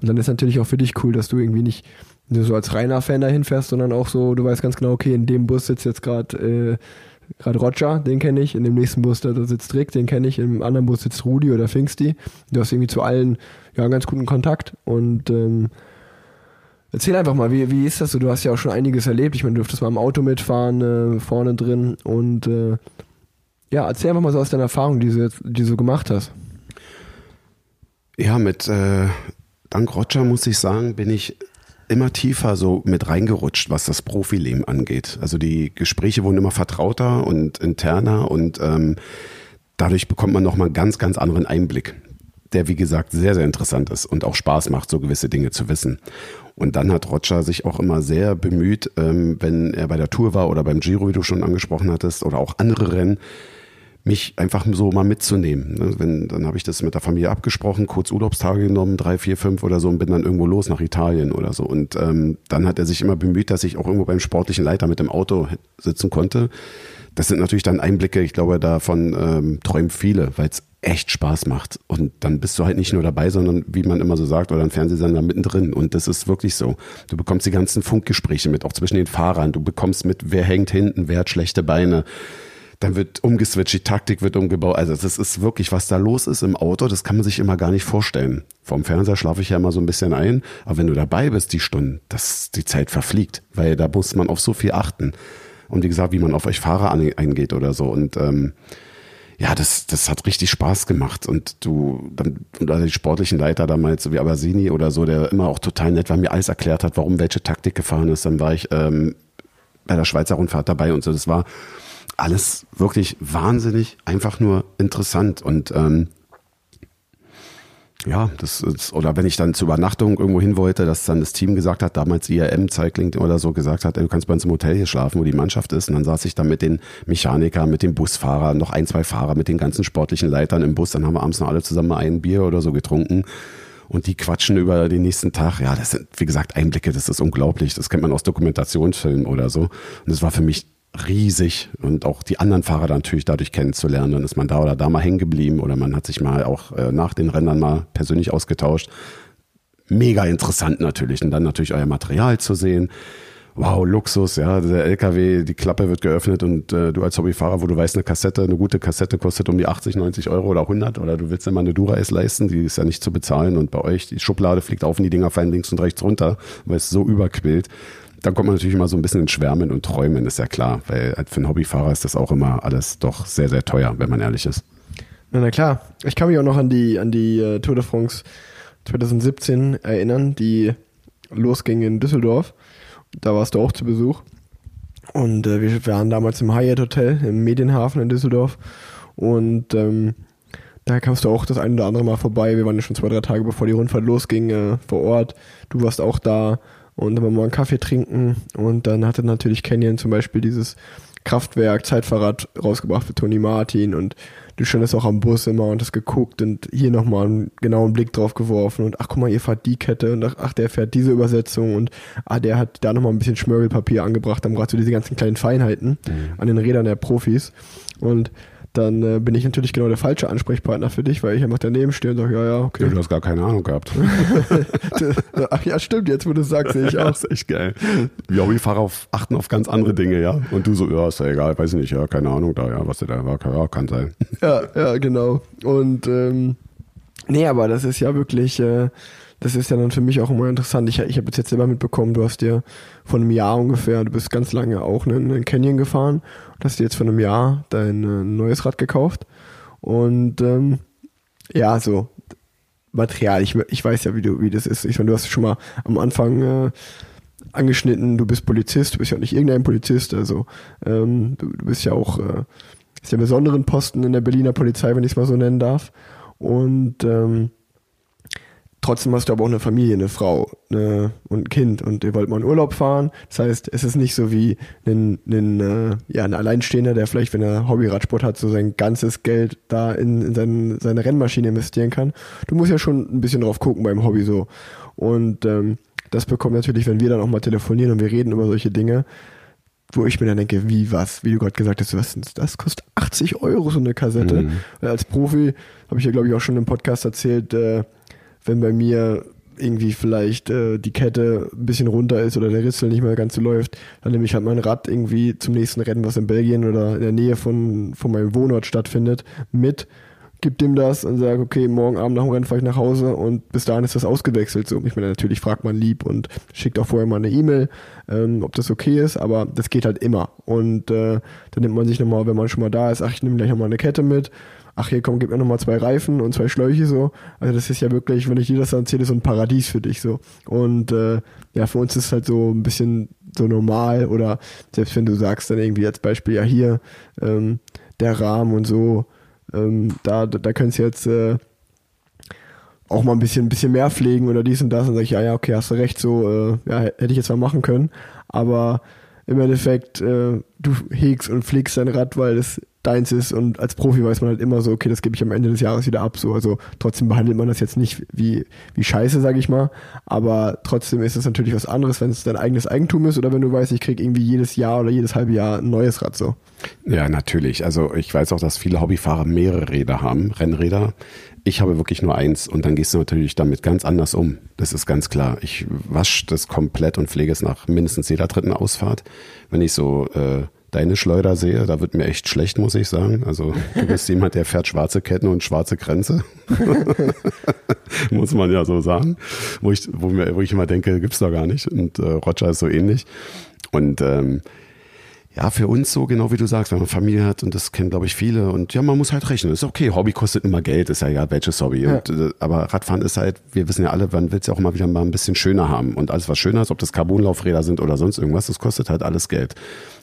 und dann ist natürlich auch für dich cool, dass du irgendwie nicht nur so als reiner Fan dahin fährst, sondern auch so, du weißt ganz genau, okay, in dem Bus sitzt jetzt gerade äh, gerade Roger, den kenne ich, in dem nächsten Bus da, sitzt Rick, den kenne ich, im anderen Bus sitzt Rudi oder Pfingsti. Du hast irgendwie zu allen ja einen ganz guten Kontakt und ähm, Erzähl einfach mal, wie, wie ist das so? Du hast ja auch schon einiges erlebt. Ich meine, du durftest mal im Auto mitfahren, äh, vorne drin. Und äh, ja, erzähl einfach mal so aus deiner Erfahrung, die du, jetzt, die du gemacht hast. Ja, mit äh, dank Roger muss ich sagen, bin ich immer tiefer so mit reingerutscht, was das Profileben angeht. Also die Gespräche wurden immer vertrauter und interner und ähm, dadurch bekommt man nochmal einen ganz, ganz anderen Einblick, der wie gesagt sehr, sehr interessant ist und auch Spaß macht, so gewisse Dinge zu wissen. Und dann hat Roger sich auch immer sehr bemüht, ähm, wenn er bei der Tour war oder beim Giro, wie du schon angesprochen hattest, oder auch andere Rennen, mich einfach so mal mitzunehmen. ne? Wenn, dann habe ich das mit der Familie abgesprochen, kurz Urlaubstage genommen, drei, vier, fünf oder so und bin dann irgendwo los nach Italien oder so. Und ähm, dann hat er sich immer bemüht, dass ich auch irgendwo beim sportlichen Leiter mit dem Auto sitzen konnte. Das sind natürlich dann Einblicke, ich glaube, davon ähm, träumen viele, weil es echt Spaß macht. Und dann bist du halt nicht nur dabei, sondern wie man immer so sagt, oder ein Fernsehsender mittendrin. Und das ist wirklich so. Du bekommst die ganzen Funkgespräche mit, auch zwischen den Fahrern. Du bekommst mit, wer hängt hinten, wer hat schlechte Beine dann wird umgeswitcht, die Taktik wird umgebaut. Also das ist wirklich, was da los ist im Auto, das kann man sich immer gar nicht vorstellen. Vom Fernseher schlafe ich ja immer so ein bisschen ein, aber wenn du dabei bist, die Stunden, das, die Zeit verfliegt, weil da muss man auf so viel achten. Und wie gesagt, wie man auf euch Fahrer eingeht oder so. Und ähm, ja, das, das hat richtig Spaß gemacht. Und du, dann, also die sportlichen Leiter damals, so wie Abasini oder so, der immer auch total nett war, mir alles erklärt hat, warum welche Taktik gefahren ist. Dann war ich ähm, bei der Schweizer Rundfahrt dabei und so. Das war alles wirklich wahnsinnig, einfach nur interessant. Und ähm, ja, das ist, oder wenn ich dann zur Übernachtung irgendwo hin wollte, dass dann das Team gesagt hat, damals IRM Cycling oder so gesagt hat, ey, du kannst bei uns im Hotel hier schlafen, wo die Mannschaft ist. Und dann saß ich dann mit den Mechanikern, mit dem Busfahrer, noch ein, zwei Fahrer, mit den ganzen sportlichen Leitern im Bus. Dann haben wir abends noch alle zusammen ein Bier oder so getrunken. Und die quatschen über den nächsten Tag. Ja, das sind, wie gesagt, Einblicke, das ist unglaublich. Das kennt man aus Dokumentationsfilmen oder so. Und das war für mich riesig und auch die anderen Fahrer dann natürlich dadurch kennenzulernen. Dann ist man da oder da mal hängen geblieben oder man hat sich mal auch äh, nach den Rennern mal persönlich ausgetauscht. Mega interessant natürlich. Und dann natürlich euer Material zu sehen. wow, Luxus, ja, der LKW, die Klappe wird geöffnet und äh, du als Hobbyfahrer, wo du weißt, eine Kassette, eine gute Kassette kostet um die 80, 90 Euro oder 100 oder du willst immer eine Dura-S leisten, die ist ja nicht zu bezahlen und bei euch, die Schublade fliegt auf und die Dinger fallen links und rechts runter, weil es so überquillt. Dann kommt man natürlich immer so ein bisschen ins Schwärmen und Träumen, ist ja klar, weil für einen Hobbyfahrer ist das auch immer alles doch sehr, sehr teuer, wenn man ehrlich ist. Na, na klar. Ich kann mich auch noch an die, an die äh, Tour de France 2017 erinnern, die losging in Düsseldorf. Da warst du auch zu Besuch. Und äh, wir waren damals im Hyatt Hotel im Medienhafen in Düsseldorf. Und ähm, da kamst du auch das ein oder andere Mal vorbei. Wir waren ja schon zwei, drei Tage bevor die Rundfahrt losging äh, vor Ort. Du warst auch da und dann haben wir mal einen Kaffee trinken. Und dann hatte natürlich Canyon zum Beispiel dieses Kraftwerk, Zeitfahrrad rausgebracht für Tony Martin. Und du standest auch am Bus immer und hast geguckt und hier nochmal einen genauen Blick drauf geworfen. Und ach guck mal, ihr fahrt die Kette und ach, der fährt diese Übersetzung. Und ah, der hat da nochmal ein bisschen Schmörgelpapier angebracht, dann gerade so diese ganzen kleinen Feinheiten mhm. an den Rädern der Profis. Und dann äh, bin ich natürlich genau der falsche Ansprechpartner für dich, weil ich einfach daneben stehe und sage, ja, ja, okay. Ja, du hast gar keine Ahnung gehabt. Ach ja, stimmt, jetzt wo du es sagst, sehe ich auch. das ist echt geil. Wir Hobbyfahrer auf, achten auf ganz andere Dinge, ja. Und du so, ja, ist ja egal, weiß nicht, ja, keine Ahnung da, ja, was der da war, ja, kann sein. Ja, ja, genau. Und ähm, nee, aber das ist ja wirklich, äh, das ist ja dann für mich auch immer interessant. Ich, ich habe jetzt, jetzt selber mitbekommen, du hast dir von einem Jahr ungefähr, du bist ganz lange auch ne, in Canyon gefahren und hast dir jetzt von einem Jahr dein äh, neues Rad gekauft. Und ähm, ja, so Material, ich, ich weiß ja, wie du, wie das ist. Ich meine, du hast schon mal am Anfang äh, angeschnitten, du bist Polizist, du bist ja nicht irgendein Polizist, also ähm, du, du bist ja auch äh, ist ja besonderen Posten in der Berliner Polizei, wenn ich es mal so nennen darf. Und ähm, Trotzdem hast du aber auch eine Familie, eine Frau eine, und ein Kind und ihr wollt mal in Urlaub fahren. Das heißt, es ist nicht so wie ein, ein, äh, ja, ein Alleinstehender, der vielleicht, wenn er Hobbyradsport hat, so sein ganzes Geld da in, in sein, seine Rennmaschine investieren kann. Du musst ja schon ein bisschen drauf gucken beim Hobby so. Und ähm, das bekommt natürlich, wenn wir dann auch mal telefonieren und wir reden über solche Dinge, wo ich mir dann denke, wie was, wie du gerade gesagt hast, was das kostet 80 Euro so eine Kassette. Mhm. Als Profi habe ich ja glaube ich auch schon im Podcast erzählt, äh, wenn bei mir irgendwie vielleicht äh, die Kette ein bisschen runter ist oder der Ritzel nicht mehr ganz so läuft, dann nehme ich halt mein Rad irgendwie zum nächsten Rennen, was in Belgien oder in der Nähe von, von meinem Wohnort stattfindet, mit, gib dem das und sage, okay, morgen Abend nach dem Rennen fahre ich nach Hause und bis dahin ist das ausgewechselt. So, ich meine, natürlich fragt man lieb und schickt auch vorher mal eine E-Mail, ähm, ob das okay ist, aber das geht halt immer. Und äh, dann nimmt man sich nochmal, wenn man schon mal da ist, ach, ich nehme gleich nochmal eine Kette mit ach hier komm, gib mir nochmal zwei Reifen und zwei Schläuche so. Also das ist ja wirklich, wenn ich dir das erzähle, so ein Paradies für dich so. Und äh, ja, für uns ist es halt so ein bisschen so normal oder selbst wenn du sagst dann irgendwie als Beispiel, ja hier, ähm, der Rahmen und so, ähm, da, da könntest du jetzt äh, auch mal ein bisschen, ein bisschen mehr pflegen oder dies und das. Und sag ich, ja, ja, okay, hast du recht, so, äh, ja, hätte ich jetzt mal machen können. Aber im Endeffekt, äh, du hegst und pflegst dein Rad, weil es deins ist und als Profi weiß man halt immer so, okay, das gebe ich am Ende des Jahres wieder ab. So, also trotzdem behandelt man das jetzt nicht wie, wie Scheiße, sage ich mal. Aber trotzdem ist es natürlich was anderes, wenn es dein eigenes Eigentum ist oder wenn du weißt, ich kriege irgendwie jedes Jahr oder jedes halbe Jahr ein neues Rad so. Ja, natürlich. Also ich weiß auch, dass viele Hobbyfahrer mehrere Räder haben, Rennräder. Ich habe wirklich nur eins und dann gehst du natürlich damit ganz anders um. Das ist ganz klar. Ich wasche das komplett und pflege es nach mindestens jeder dritten Ausfahrt. Wenn ich so äh, deine Schleuder sehe, da wird mir echt schlecht, muss ich sagen. Also du bist jemand, der fährt schwarze Ketten und schwarze Grenze. muss man ja so sagen. Wo ich, wo, mir, wo ich immer denke, gibt's da gar nicht. Und äh, Roger ist so ähnlich. Und ähm, ja, für uns so, genau wie du sagst, wenn man Familie hat und das kennen, glaube ich, viele und ja, man muss halt rechnen. Ist okay, Hobby kostet immer Geld, ist ja egal, welches Hobby. Ja. Und, äh, aber Radfahren ist halt, wir wissen ja alle, man will es ja auch immer wieder mal ein bisschen schöner haben. Und alles, was schöner ist, ob das Carbonlaufräder sind oder sonst irgendwas, das kostet halt alles Geld.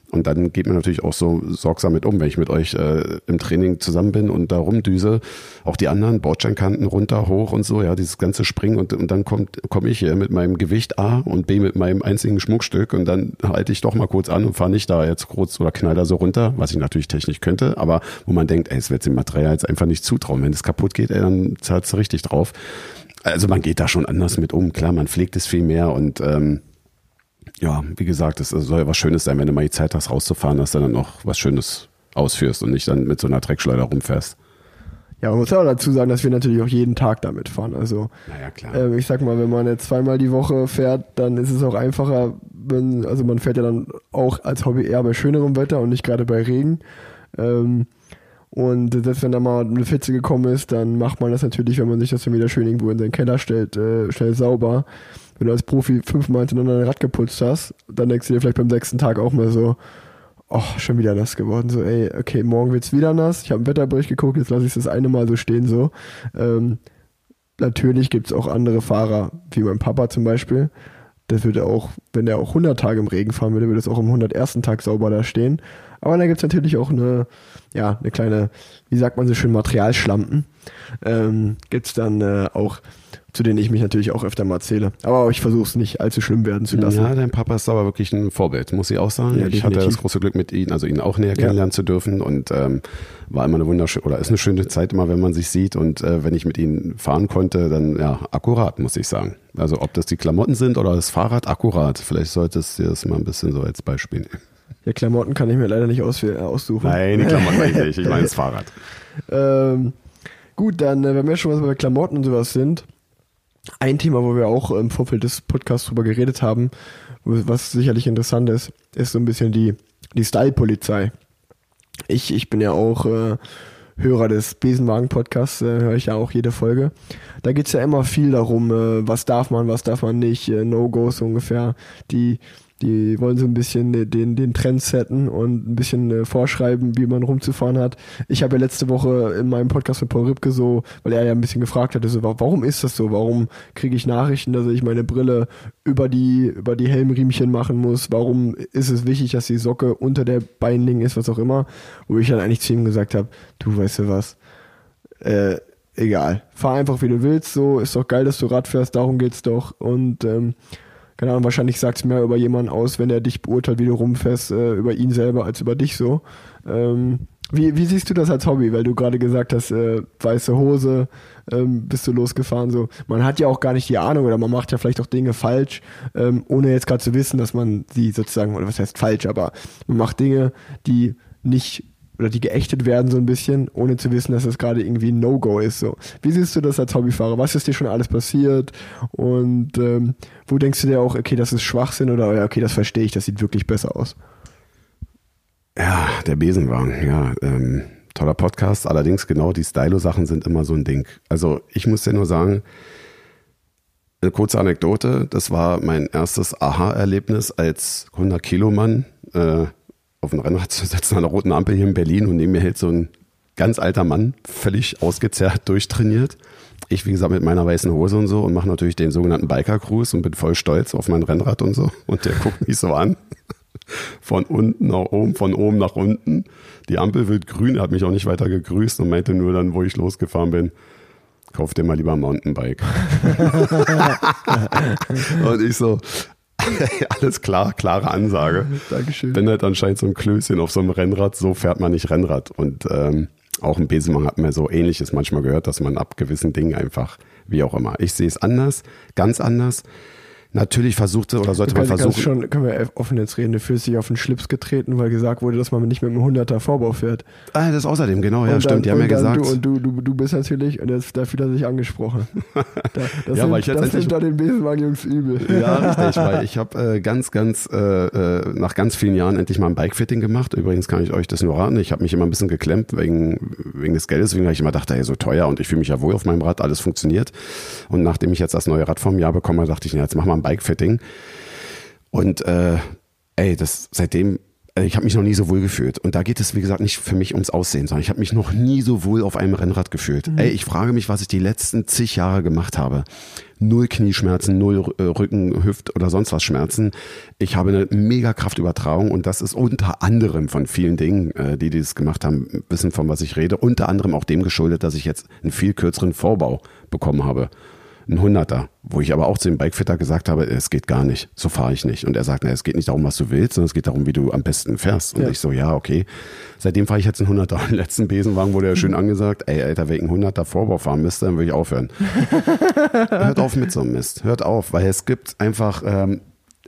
Und dann geht man natürlich auch so sorgsam mit um, wenn ich mit euch äh, im Training zusammen bin und da rumdüse. Auch die anderen Bordsteinkanten runter, hoch und so, ja, dieses ganze Springen und, und dann kommt komme ich hier mit meinem Gewicht A und B mit meinem einzigen Schmuckstück und dann halte ich doch mal kurz an und fahre nicht da jetzt kurz oder knall da so runter, was ich natürlich technisch könnte, aber wo man denkt, ey, es wird dem Material jetzt einfach nicht zutrauen. Wenn es kaputt geht, ey, dann zahlt es richtig drauf. Also man geht da schon anders mit um. Klar, man pflegt es viel mehr und ähm, ja, wie gesagt, es soll ja was Schönes sein, wenn du mal die Zeit hast, rauszufahren, dass du dann noch was Schönes ausführst und nicht dann mit so einer Dreckschleuder rumfährst. Ja, man muss auch dazu sagen, dass wir natürlich auch jeden Tag damit fahren. Also, naja, klar. Äh, ich sag mal, wenn man jetzt zweimal die Woche fährt, dann ist es auch einfacher, wenn, also man fährt ja dann auch als Hobby eher bei schönerem Wetter und nicht gerade bei Regen. Ähm, und selbst wenn da mal eine Fitze gekommen ist, dann macht man das natürlich, wenn man sich das dann wieder schön irgendwo in seinen Keller stellt, äh, schnell sauber. Wenn du als Profi fünfmal hintereinander ein Rad geputzt hast, dann denkst du dir vielleicht beim sechsten Tag auch mal so, oh, schon wieder nass geworden. So, ey, okay, morgen wird's wieder nass. Ich habe einen Wetterbericht geguckt, jetzt lasse ich das eine Mal so stehen. So, ähm, natürlich gibt's auch andere Fahrer, wie mein Papa zum Beispiel. Das würde auch, wenn der auch 100 Tage im Regen fahren würde, würde es auch am 101. Tag sauber da stehen. Aber dann gibt's natürlich auch eine, ja, eine kleine, wie sagt man so schön, Materialschlampen. Ähm, gibt's dann äh, auch zu denen ich mich natürlich auch öfter mal zähle. Aber ich versuche es nicht allzu schlimm werden zu lassen. Ja, dein Papa ist aber wirklich ein Vorbild, muss ich auch sagen. Ja, ich hatte das große Glück, mit ihm, also ihn auch näher kennenlernen zu dürfen und ähm, war immer eine wunderschöne, oder ist eine schöne Zeit immer, wenn man sich sieht und äh, wenn ich mit ihm fahren konnte, dann ja, akkurat, muss ich sagen. Also ob das die Klamotten sind oder das Fahrrad, akkurat. Vielleicht solltest du das mal ein bisschen so als Beispiel nehmen. Ja, Klamotten kann ich mir leider nicht äh, aussuchen. Nein, die Klamotten ich nicht, ich meine das Fahrrad. Ähm, gut, dann, äh, wenn wir schon was bei Klamotten und sowas sind, ein Thema, wo wir auch im Vorfeld des Podcasts drüber geredet haben, was sicherlich interessant ist, ist so ein bisschen die, die Style-Polizei. Ich, ich bin ja auch äh, Hörer des Besenwagen-Podcasts, äh, höre ich ja auch jede Folge. Da geht's ja immer viel darum, äh, was darf man, was darf man nicht, äh, No-Gos so ungefähr. Die, die wollen so ein bisschen äh, den, den Trend setten und ein bisschen äh, vorschreiben, wie man rumzufahren hat. Ich habe ja letzte Woche in meinem Podcast mit Paul Ripke so, weil er ja ein bisschen gefragt hatte, so, wa- warum ist das so? Warum kriege ich Nachrichten, dass ich meine Brille über die, über die Helmriemchen machen muss? Warum ist es wichtig, dass die Socke unter der Beinling ist, was auch immer? Wo ich dann eigentlich zu ihm gesagt habe, du weißt du was, äh, egal. Fahr einfach wie du willst, so ist doch geil, dass du Rad fährst, darum geht's doch. Und ähm, keine Ahnung, wahrscheinlich sagt's mehr über jemanden aus, wenn er dich beurteilt, wie du rumfährst, äh, über ihn selber als über dich so. Ähm, wie, wie siehst du das als Hobby? Weil du gerade gesagt hast, äh, weiße Hose, ähm, bist du losgefahren. So, man hat ja auch gar nicht die Ahnung oder man macht ja vielleicht auch Dinge falsch, ähm, ohne jetzt gerade zu wissen, dass man sie sozusagen, oder was heißt falsch, aber man macht Dinge, die nicht oder die geächtet werden so ein bisschen, ohne zu wissen, dass das gerade irgendwie ein No-Go ist. So. Wie siehst du das als Hobbyfahrer? Was ist dir schon alles passiert? Und ähm, wo denkst du dir auch, okay, das ist Schwachsinn oder okay, das verstehe ich, das sieht wirklich besser aus? Ja, der Besenwagen, ja. Ähm, toller Podcast. Allerdings genau die Stylo-Sachen sind immer so ein Ding. Also ich muss dir nur sagen, eine kurze Anekdote. Das war mein erstes Aha-Erlebnis als 100-Kilo-Mann äh, auf ein Rennrad zu setzen an der roten Ampel hier in Berlin und neben mir hält so ein ganz alter Mann, völlig ausgezerrt, durchtrainiert. Ich, wie gesagt, mit meiner weißen Hose und so und mache natürlich den sogenannten Biker-Cruise und bin voll stolz auf mein Rennrad und so. Und der guckt mich so an von unten nach oben, von oben nach unten. Die Ampel wird grün, er hat mich auch nicht weiter gegrüßt und meinte nur dann, wo ich losgefahren bin, kauf dir mal lieber ein Mountainbike. und ich so, alles klar, klare Ansage. Dankeschön. Bin halt anscheinend so ein Klößchen auf so einem Rennrad, so fährt man nicht Rennrad. Und ähm, auch im Besenwagen hat man so ähnliches manchmal gehört, dass man ab gewissen Dingen einfach, wie auch immer. Ich sehe es anders, ganz anders. Natürlich versuchte oder sollte man versuchen. schon, können wir offen jetzt reden, du fühlst dich auf den Schlips getreten, weil gesagt wurde, dass man nicht mit einem 100er Vorbau fährt. Ah, das außerdem, genau, ja, Und stimmt. Die haben ja dann gesagt. Du, und du, du, du bist natürlich, und jetzt, da fühlt er sich angesprochen. Da, das Ja, sind, weil ich das sind da den Besenwagen-Jungs übel. Ja, richtig, weil ich habe äh, ganz, ganz, äh, äh, nach ganz vielen Jahren endlich mal ein Bikefitting gemacht. Übrigens kann ich euch das nur raten. Ich habe mich immer ein bisschen geklemmt wegen, wegen des Geldes, wegen ich immer dachte, hey, so teuer und ich fühle mich ja wohl auf meinem Rad, alles funktioniert. Und nachdem ich jetzt das neue Rad vom Jahr bekomme, dachte ich, na, jetzt mach mal ein Bikefitting. Und äh, ey, das seitdem, äh, ich habe mich noch nie so wohl gefühlt. Und da geht es, wie gesagt, nicht für mich ums Aussehen, sondern ich habe mich noch nie so wohl auf einem Rennrad gefühlt. Ey, ich frage mich, was ich die letzten zig Jahre gemacht habe. Null Knieschmerzen, null äh, Rücken, Hüft oder sonst was Schmerzen. Ich habe eine mega Kraftübertragung und das ist unter anderem von vielen Dingen, äh, die, die das gemacht haben, wissen, von was ich rede. Unter anderem auch dem geschuldet, dass ich jetzt einen viel kürzeren Vorbau bekommen habe ein Hunderter, wo ich aber auch zu dem Bikefitter gesagt habe, es geht gar nicht, so fahre ich nicht. Und er sagt, na, es geht nicht darum, was du willst, sondern es geht darum, wie du am besten fährst. Und Ja. ich so, ja, okay. Seitdem fahre ich jetzt einen Hunderter. Im letzten Besenwagen wurde ja schön angesagt, ey, Alter, wenn ich einen Hunderter Vorbau fahren müsste, dann würde ich aufhören. Hört auf mit so einem Mist. Hört auf, weil es gibt einfach, ähm,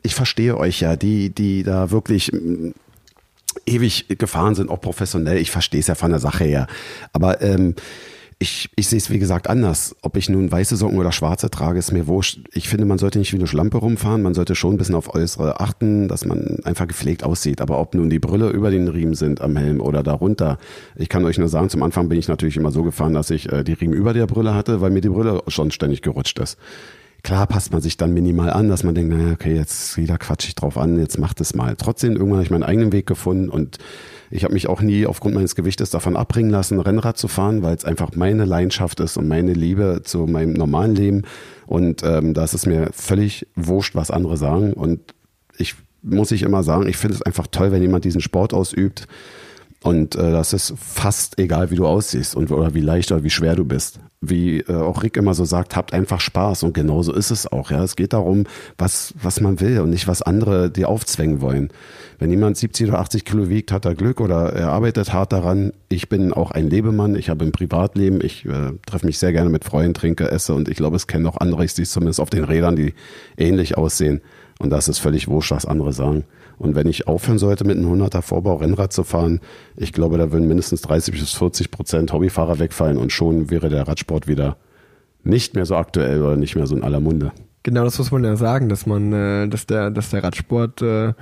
ich verstehe euch ja, die, die da wirklich mm, ewig gefahren sind, auch professionell. Ich verstehe es ja von der Sache her. Aber ähm, ich, ich sehe es wie gesagt anders. Ob ich nun weiße Socken oder schwarze trage, ist mir wurscht. Ich finde, man sollte nicht wie eine Schlampe rumfahren. Man sollte schon ein bisschen auf Äußere achten, dass man einfach gepflegt aussieht. Aber ob nun die Brille über den Riemen sind am Helm oder darunter, ich kann euch nur sagen, zum Anfang bin ich natürlich immer so gefahren, dass ich äh, die Riemen über der Brille hatte, weil mir die Brille schon ständig gerutscht ist. Klar passt man sich dann minimal an, dass man denkt, naja, okay, jetzt wieder quatsch ich drauf an, jetzt macht es mal. Trotzdem, irgendwann habe ich meinen eigenen Weg gefunden und ich habe mich auch nie aufgrund meines Gewichtes davon abbringen lassen, Rennrad zu fahren, weil es einfach meine Leidenschaft ist und meine Liebe zu meinem normalen Leben. Und ähm, da ist es mir völlig wurscht, was andere sagen. Und ich muss ich immer sagen, ich finde es einfach toll, wenn jemand diesen Sport ausübt. Und äh, das ist fast egal, wie du aussiehst und oder wie leicht oder wie schwer du bist wie äh, auch Rick immer so sagt, habt einfach Spaß und genauso ist es auch. Ja, es geht darum, was was man will und nicht was andere dir aufzwängen wollen. Wenn jemand 70 oder 80 Kilo wiegt, hat er Glück oder er arbeitet hart daran. Ich bin auch ein Lebemann. Ich habe ein Privatleben. Ich äh, treffe mich sehr gerne mit Freunden, trinke, esse und ich glaube, es kennen auch andere. Ich sehe es zumindest auf den Rädern, die ähnlich aussehen. Und das ist völlig wurscht, was andere sagen. Und wenn ich aufhören sollte, mit einem 100er Vorbau Rennrad zu fahren, ich glaube, da würden mindestens 30 bis 40 Prozent Hobbyfahrer wegfallen und schon wäre der Radsport wieder nicht mehr so aktuell oder nicht mehr so in aller Munde. Genau, das muss man ja sagen, dass man, äh, dass der, dass der Radsport äh,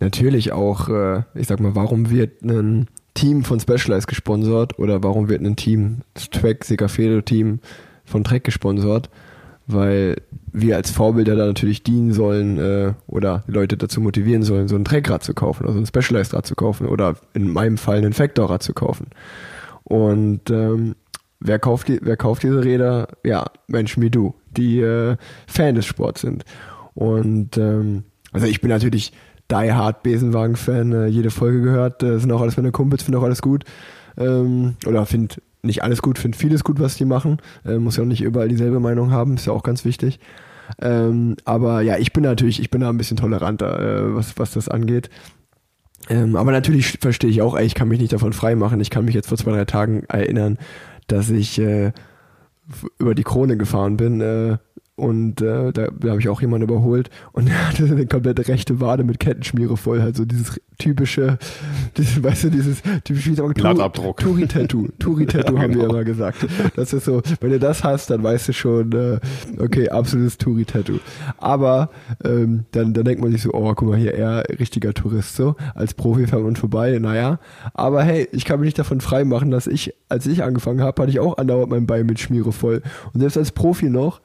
natürlich auch, äh, ich sag mal, warum wird ein Team von Specialized gesponsert oder warum wird ein Team, das Track Segafredo Team von Trek gesponsert? Weil wir als Vorbilder da natürlich dienen sollen äh, oder Leute dazu motivieren sollen, so ein Treckrad zu kaufen, also ein Specialized-Rad zu kaufen oder in meinem Fall ein Factor-Rad zu kaufen. Und ähm, wer kauft die, wer kauft diese Räder? Ja, Menschen wie du, die äh, Fan des Sports sind. Und ähm, also ich bin natürlich die Hard Besenwagen-Fan, äh, jede Folge gehört, äh, sind auch alles meine Kumpels, finde auch alles gut. Ähm, oder finde nicht alles gut, finde vieles gut, was die machen. Äh, muss ja auch nicht überall dieselbe Meinung haben, ist ja auch ganz wichtig. Ähm, aber ja, ich bin natürlich, ich bin da ein bisschen toleranter, äh, was, was das angeht. Ähm, aber natürlich verstehe ich auch, ey, ich kann mich nicht davon freimachen. Ich kann mich jetzt vor zwei, drei Tagen erinnern, dass ich äh, über die Krone gefahren bin, äh, und äh, da, da habe ich auch jemanden überholt und er hatte eine komplette rechte Wade mit Kettenschmiere voll, halt so dieses typische, dieses, weißt du, dieses typische Blattabdruck. Touri-Tattoo. Touri-Tattoo ja, haben genau. wir immer gesagt. Das ist so, wenn du das hast, dann weißt du schon, äh, okay, absolutes Touri-Tattoo. Aber ähm, dann, dann denkt man sich so, oh, guck mal hier, eher richtiger Tourist so. Als Profi fährt man vorbei, naja. Aber hey, ich kann mich nicht davon frei machen, dass ich, als ich angefangen habe, hatte ich auch andauernd mein Bein mit Schmiere voll. Und selbst als Profi noch,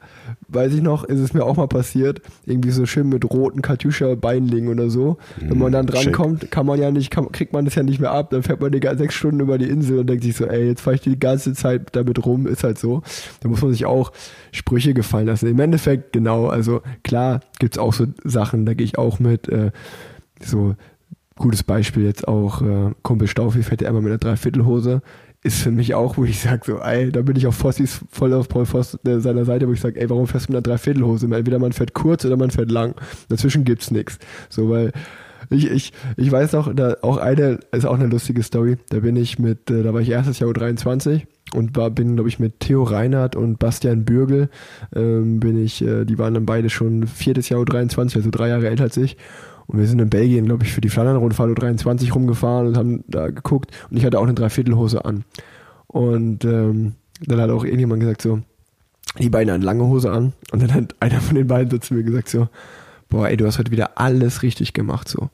weiß ich noch, ist es mir auch mal passiert, irgendwie so schön mit roten Katjuscha-Beinlingen oder so. Wenn man dann drankommt, kann man ja nicht, kann, kriegt man das ja nicht mehr ab. Dann fährt man die sechs Stunden über die Insel und denkt sich so, ey, jetzt fahre ich die ganze Zeit damit rum, ist halt so. Da muss man sich auch Sprüche gefallen lassen. Im Endeffekt, genau, also klar gibt's auch so Sachen, da gehe ich auch mit, äh, so gutes Beispiel jetzt auch, äh, Kumpel Staufi fährt ja immer mit einer Dreiviertelhose ist für mich auch, wo ich sage so, ey, da bin ich auf Fossis voll auf Paul Voss äh, seiner Seite, wo ich sage, ey, warum fährst du mit einer Dreiviertelhose? Entweder man fährt kurz oder man fährt lang. Dazwischen gibt's nichts. So, weil ich, ich, ich weiß noch, da auch eine, ist auch eine lustige Story. Da bin ich mit, äh, da war ich erstes Jahr U23 und war, bin, glaube ich, mit Theo Reinhardt und Bastian Bürgel, ähm, bin ich, äh, die waren dann beide schon viertes Jahr U23, also drei Jahre älter als ich. Und wir sind in Belgien, glaube ich, für die Flandern-Rundfahrt 23 rumgefahren und haben da geguckt. Und ich hatte auch eine Dreiviertelhose an. Und ähm, dann hat auch irgendjemand gesagt so, die beiden hatten lange Hose an. Und dann hat einer von den beiden so zu mir gesagt so, boah, ey, du hast heute wieder alles richtig gemacht so.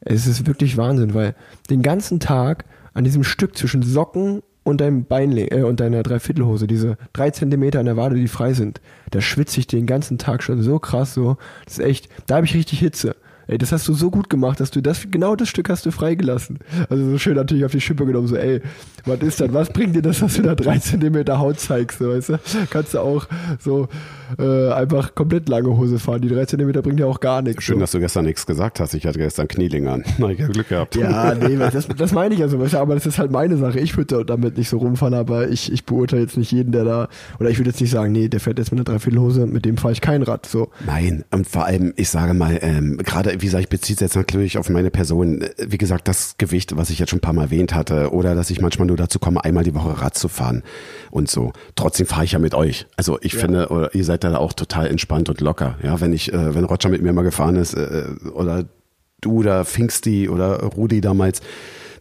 Es ist wirklich Wahnsinn, weil den ganzen Tag an diesem Stück zwischen Socken und deinem Bein äh, und deiner Dreiviertelhose, diese drei Zentimeter an der Wade, die frei sind, da schwitze ich den ganzen Tag schon so krass so. Das ist echt, da habe ich richtig Hitze ey, das hast du so gut gemacht, dass du das, genau das Stück hast du freigelassen. Also so schön natürlich auf die Schippe genommen, so, ey, was ist das, was bringt dir das, dass du da drei Zentimeter Haut zeigst, so, weißt du? Kannst du auch so äh, einfach komplett lange Hose fahren. Die drei Zentimeter bringen dir auch gar nichts. Schön, so. dass du gestern nichts gesagt hast. Ich hatte gestern Knieling an. Na, ich habe Glück gehabt. Ja, nee, das, das meine ich also, weißt du, aber das ist halt meine Sache. Ich würde damit nicht so rumfahren, aber ich, ich beurteile jetzt nicht jeden, der da, oder ich würde jetzt nicht sagen, nee, der fährt jetzt mit einer Dreiviertelhose, mit dem fahre ich kein Rad, so. Nein, und vor allem, ich sage mal, ähm, gerade, wie gesagt, ich beziehe es jetzt natürlich auf meine Person. Wie gesagt, das Gewicht, was ich jetzt schon ein paar Mal erwähnt hatte, oder dass ich manchmal nur dazu komme, einmal die Woche Rad zu fahren und so. Trotzdem fahre ich ja mit euch. Also ich ja. finde, oder ihr seid da auch total entspannt und locker. Ja, wenn ich, äh, wenn Roger mit mir mal gefahren ist, äh, oder du oder Pfingsti oder Rudi damals,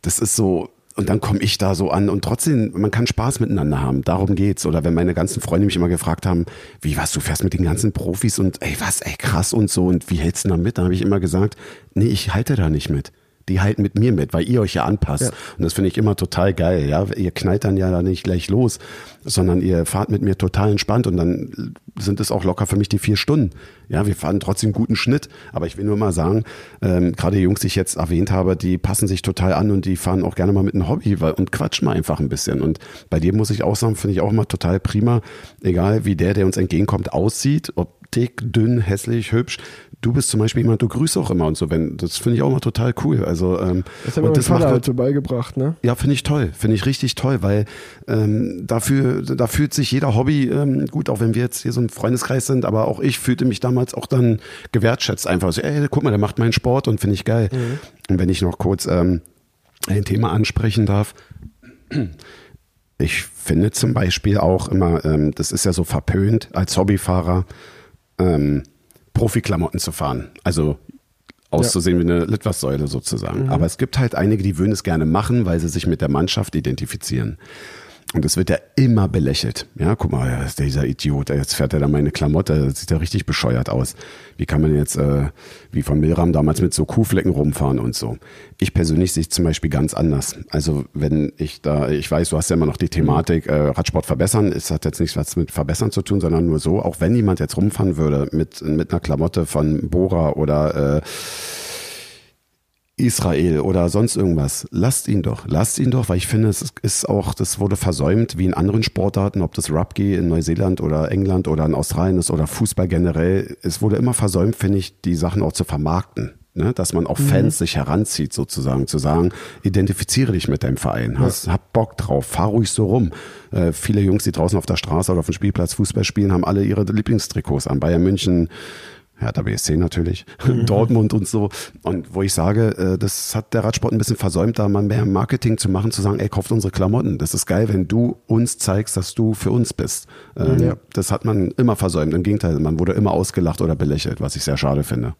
das ist so, und dann komme ich da so an und trotzdem, man kann Spaß miteinander haben. Darum geht's. Oder wenn meine ganzen Freunde mich immer gefragt haben, wie was, du fährst mit den ganzen Profis und ey, was, ey, krass und so und wie hältst du da mit? Da habe ich immer gesagt, nee, ich halte da nicht mit die halten mit mir mit, weil ihr euch ja anpasst. Ja. Und das finde ich immer total geil. Ja, ihr knallt dann ja da nicht gleich los, sondern ihr fahrt mit mir total entspannt und dann sind es auch locker für mich die vier Stunden. Ja, wir fahren trotzdem guten Schnitt. Aber ich will nur mal sagen, ähm, gerade die Jungs, die ich jetzt erwähnt habe, die passen sich total an und die fahren auch gerne mal mit einem Hobby und quatschen mal einfach ein bisschen. Und bei dir muss ich auch sagen, finde ich auch immer total prima, egal wie der, der uns entgegenkommt, aussieht, ob dick, dünn, hässlich, hübsch. Du bist zum Beispiel jemand, du grüßt auch immer und so. Wenn, das finde ich auch immer total cool. Also, ähm, das hat mir das Vater halt so beigebracht, ne? Ja, finde ich toll. Finde ich richtig toll, weil ähm, dafür, da fühlt sich jeder Hobby ähm, gut, auch wenn wir jetzt hier so ein Freundeskreis sind, aber auch ich fühlte mich damals auch dann gewertschätzt. Einfach so, ey, guck mal, der macht meinen Sport und finde ich geil. Mhm. Und wenn ich noch kurz ähm, ein Thema ansprechen darf. Ich finde zum Beispiel auch immer, ähm, das ist ja so verpönt als Hobbyfahrer, ähm, Profiklamotten zu fahren. Also auszusehen ja. wie eine Litwassäule sozusagen. Mhm. Aber es gibt halt einige, die würden es gerne machen, weil sie sich mit der Mannschaft identifizieren. Und es wird ja immer belächelt. Ja, guck mal, ja, ist dieser Idiot, jetzt fährt er da meine Klamotte, das sieht ja richtig bescheuert aus. Wie kann man jetzt, äh, wie von Milram damals mit so Kuhflecken rumfahren und so. Ich persönlich sehe es zum Beispiel ganz anders. Also wenn ich da, ich weiß, du hast ja immer noch die Thematik, äh, Radsport verbessern, es hat jetzt nichts was mit verbessern zu tun, sondern nur so, auch wenn jemand jetzt rumfahren würde mit, mit einer Klamotte von Bora oder äh, Israel oder sonst irgendwas. Lasst ihn doch, lasst ihn doch, weil ich finde, es ist auch, das wurde versäumt, wie in anderen Sportarten, ob das Rugby in Neuseeland oder England oder in Australien ist oder Fußball generell. Es wurde immer versäumt, finde ich, die Sachen auch zu vermarkten. Ne, dass man auch Fans mhm. sich heranzieht, sozusagen, zu sagen, identifiziere dich mit deinem Verein, hast, ja. hab Bock drauf, fahr ruhig so rum. Äh, viele Jungs, die draußen auf der Straße oder auf dem Spielplatz Fußball spielen, haben alle ihre Lieblingstrikots an. Bayern München, Hertha BSC natürlich, mhm. Dortmund und so. Und wo ich sage, äh, das hat der Radsport ein bisschen versäumt, da mal mehr Marketing zu machen, zu sagen, ey, kauft unsere Klamotten. Das ist geil, wenn du uns zeigst, dass du für uns bist. Ja. Das hat man immer versäumt. Im Gegenteil, man wurde immer ausgelacht oder belächelt, was ich sehr schade finde.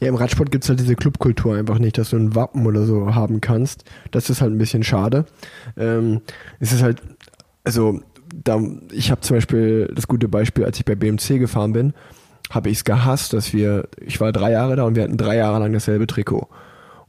Ja, im Radsport gibt es halt diese Clubkultur einfach nicht, dass du ein Wappen oder so haben kannst. Das ist halt ein bisschen schade. Ähm, es ist halt, also, da, ich habe zum Beispiel das gute Beispiel, als ich bei BMC gefahren bin, habe ich es gehasst, dass wir, ich war drei Jahre da und wir hatten drei Jahre lang dasselbe Trikot.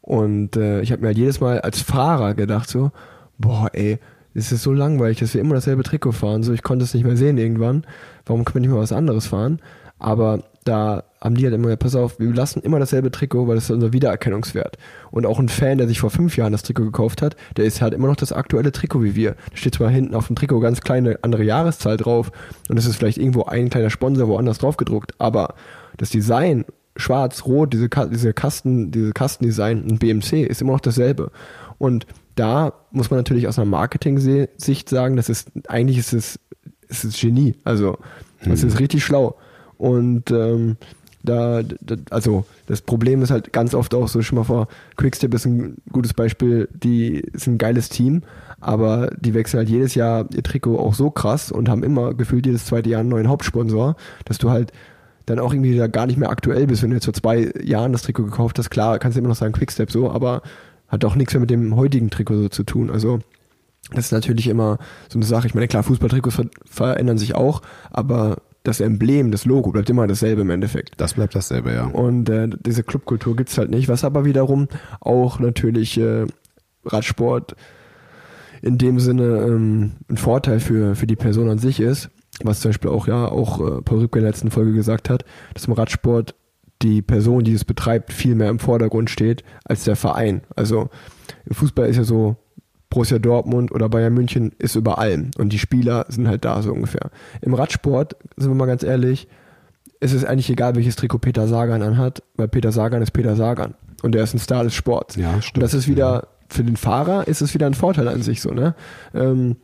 Und äh, ich habe mir halt jedes Mal als Fahrer gedacht so, boah ey, es ist so langweilig, dass wir immer dasselbe Trikot fahren. So, ich konnte es nicht mehr sehen irgendwann. Warum können wir nicht mal was anderes fahren? Aber da haben die halt immer, pass auf, wir lassen immer dasselbe Trikot, weil das ist unser Wiedererkennungswert. Und auch ein Fan, der sich vor fünf Jahren das Trikot gekauft hat, der ist halt immer noch das aktuelle Trikot wie wir. Da steht zwar hinten auf dem Trikot ganz kleine andere Jahreszahl drauf und es ist vielleicht irgendwo ein kleiner Sponsor woanders drauf gedruckt, aber das Design, schwarz, rot, diese, diese Kasten, diese Kastendesign, ein BMC ist immer noch dasselbe. Und da muss man natürlich aus einer Marketing-Sicht sagen, das ist, eigentlich ist es, es ist Genie. Also, das hm. ist richtig schlau. Und ähm, da, da, also das Problem ist halt ganz oft auch so, schon mal vor, Quickstep ist ein gutes Beispiel, die ist ein geiles Team, aber die wechseln halt jedes Jahr ihr Trikot auch so krass und haben immer gefühlt jedes zweite Jahr einen neuen Hauptsponsor, dass du halt dann auch irgendwie da gar nicht mehr aktuell bist, wenn du jetzt vor zwei Jahren das Trikot gekauft hast. Klar, kannst du immer noch sagen Quickstep so, aber hat auch nichts mehr mit dem heutigen Trikot so zu tun. Also das ist natürlich immer so eine Sache. Ich meine, klar, Fußballtrikots ver verändern sich auch, aber das Emblem, das Logo bleibt immer dasselbe im Endeffekt. Das bleibt dasselbe, ja. Und äh, diese Clubkultur gibt's halt nicht, was aber wiederum auch natürlich äh, Radsport in dem Sinne ähm, ein Vorteil für, für die Person an sich ist, was zum Beispiel auch, ja, auch äh, Paul Rübke in der letzten Folge gesagt hat, dass im Radsport die Person, die es betreibt, viel mehr im Vordergrund steht als der Verein. Also im Fußball ist ja so, Borussia Dortmund oder Bayern München ist über allem und die Spieler sind halt da so ungefähr. Im Radsport, sind wir mal ganz ehrlich, ist es eigentlich egal, welches Trikot Peter Sagan anhat, weil Peter Sagan ist Peter Sagan und er ist ein Star des Sports. Ja, stimmt. Und das ist wieder, für den Fahrer ist es wieder ein Vorteil an sich so, ne? Ähm,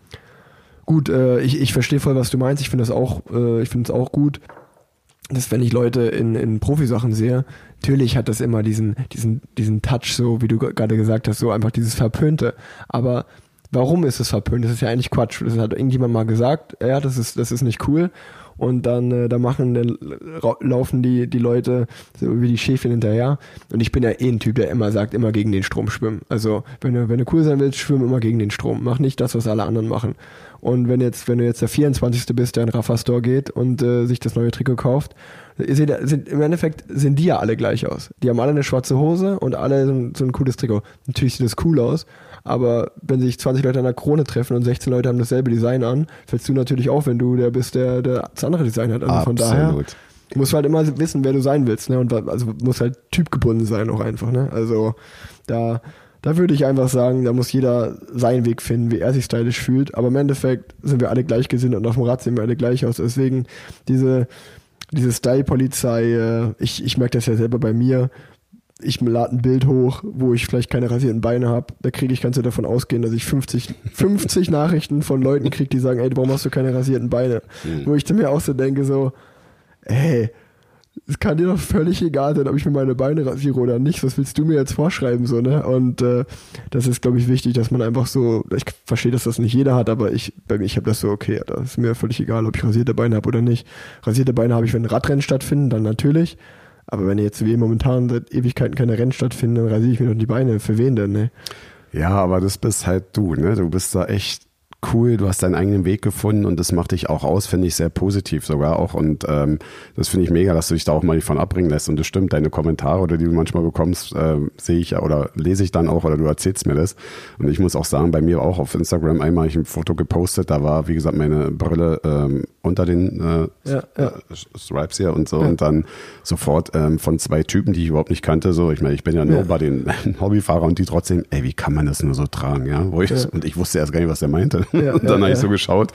gut, äh, ich, ich verstehe voll, was du meinst. Ich finde das auch, äh, ich finde es auch gut, dass wenn ich Leute in, in Profisachen sehe, natürlich hat das immer diesen, diesen, diesen Touch, so wie du gerade gesagt hast, so einfach dieses Verpönte. Aber warum ist es verpönt? Das ist ja eigentlich Quatsch. Das hat irgendjemand mal gesagt, ja, das ist, das ist nicht cool. Und dann äh, da machen, dann laufen die, die Leute so wie die Schäfchen hinterher. Und ich bin ja eh ein Typ, der immer sagt, immer gegen den Strom schwimmen. Also wenn du, wenn du cool sein willst, schwimm immer gegen den Strom. Mach nicht das, was alle anderen machen. Und wenn jetzt, wenn du jetzt der 24. bist, der in Rafa Store geht und äh, sich das neue Trikot kauft, sind, sind, im Endeffekt sehen die ja alle gleich aus. Die haben alle eine schwarze Hose und alle so ein, so ein cooles Trikot. Natürlich sieht das cool aus, aber wenn sich 20 Leute an der Krone treffen und 16 Leute haben dasselbe Design an, fällst du natürlich auf, wenn du der bist, der, der das andere Design hat. Also Absolut. von daher musst du halt immer wissen, wer du sein willst, ne? Und also muss halt typgebunden sein auch einfach, ne? Also da da würde ich einfach sagen, da muss jeder seinen Weg finden, wie er sich stylisch fühlt. Aber im Endeffekt sind wir alle gleichgesinnt und auf dem Rad sehen wir alle gleich aus. Deswegen diese, diese Style-Polizei, äh, ich, ich merke das ja selber bei mir. Ich lade ein Bild hoch, wo ich vielleicht keine rasierten Beine habe. Da kriege ich, kannst du davon ausgehen, dass ich 50, 50 Nachrichten von Leuten kriege, die sagen, ey, warum hast du keine rasierten Beine? Mhm. Wo ich mir auch so denke, so, ey, es kann dir doch völlig egal sein, ob ich mir meine Beine rasiere oder nicht. Was willst du mir jetzt vorschreiben, so, ne? Und äh, das ist, glaube ich, wichtig, dass man einfach so, ich verstehe, dass das nicht jeder hat, aber ich, bei mir, ich habe das so, okay, das ist mir völlig egal, ob ich rasierte Beine habe oder nicht. Rasierte Beine habe ich, wenn Radrennen stattfinden, dann natürlich. Aber wenn jetzt wie momentan seit Ewigkeiten keine Rennen stattfinden, dann rasiere ich mir doch die Beine. Für wen denn, ne? Ja, aber das bist halt du, ne? Du bist da echt cool, du hast deinen eigenen Weg gefunden und das macht dich auch aus, finde ich sehr positiv sogar auch. Und ähm, das finde ich mega, dass du dich da auch mal nicht von abbringen lässt. Und das stimmt, deine Kommentare oder die du manchmal bekommst, äh, sehe ich oder lese ich dann auch oder du erzählst mir das. Und ich muss auch sagen, bei mir auch auf Instagram einmal ich ein Foto gepostet, da war, wie gesagt, meine Brille ähm, unter den äh, ja, ja. Äh, Stripes hier und so. Ja. Und dann sofort ähm, von zwei Typen, die ich überhaupt nicht kannte, so, ich meine, ich bin ja nur bei den Hobbyfahrer und die trotzdem, ey, wie kann man das nur so tragen, ja? Ich, Und ich wusste erst gar nicht, was der meinte. Ja, und dann ja, habe ich so geschaut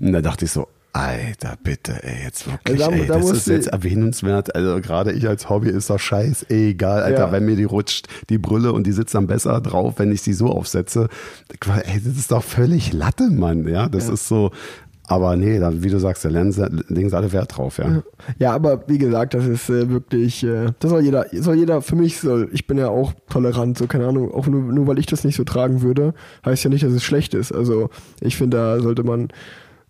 und da dachte ich so, Alter, bitte, ey, jetzt wirklich, da, ey, da das ist jetzt erwähnenswert. Also gerade ich als Hobby ist doch scheiß egal, Alter, ja. wenn mir die rutscht, die Brille und die sitzt dann besser drauf, wenn ich sie so aufsetze. Ey, das ist doch völlig Latte, Mann, ja, das ja. ist so, aber nee, dann, wie du sagst, da legen sie alle Wert drauf, ja. Ja, aber wie gesagt, das ist äh, wirklich, äh, das soll jeder, soll jeder, für mich soll, ich bin ja auch tolerant, so keine Ahnung, auch nur, nur weil ich das nicht so tragen würde, heißt ja nicht, dass es schlecht ist. Also ich finde, da sollte man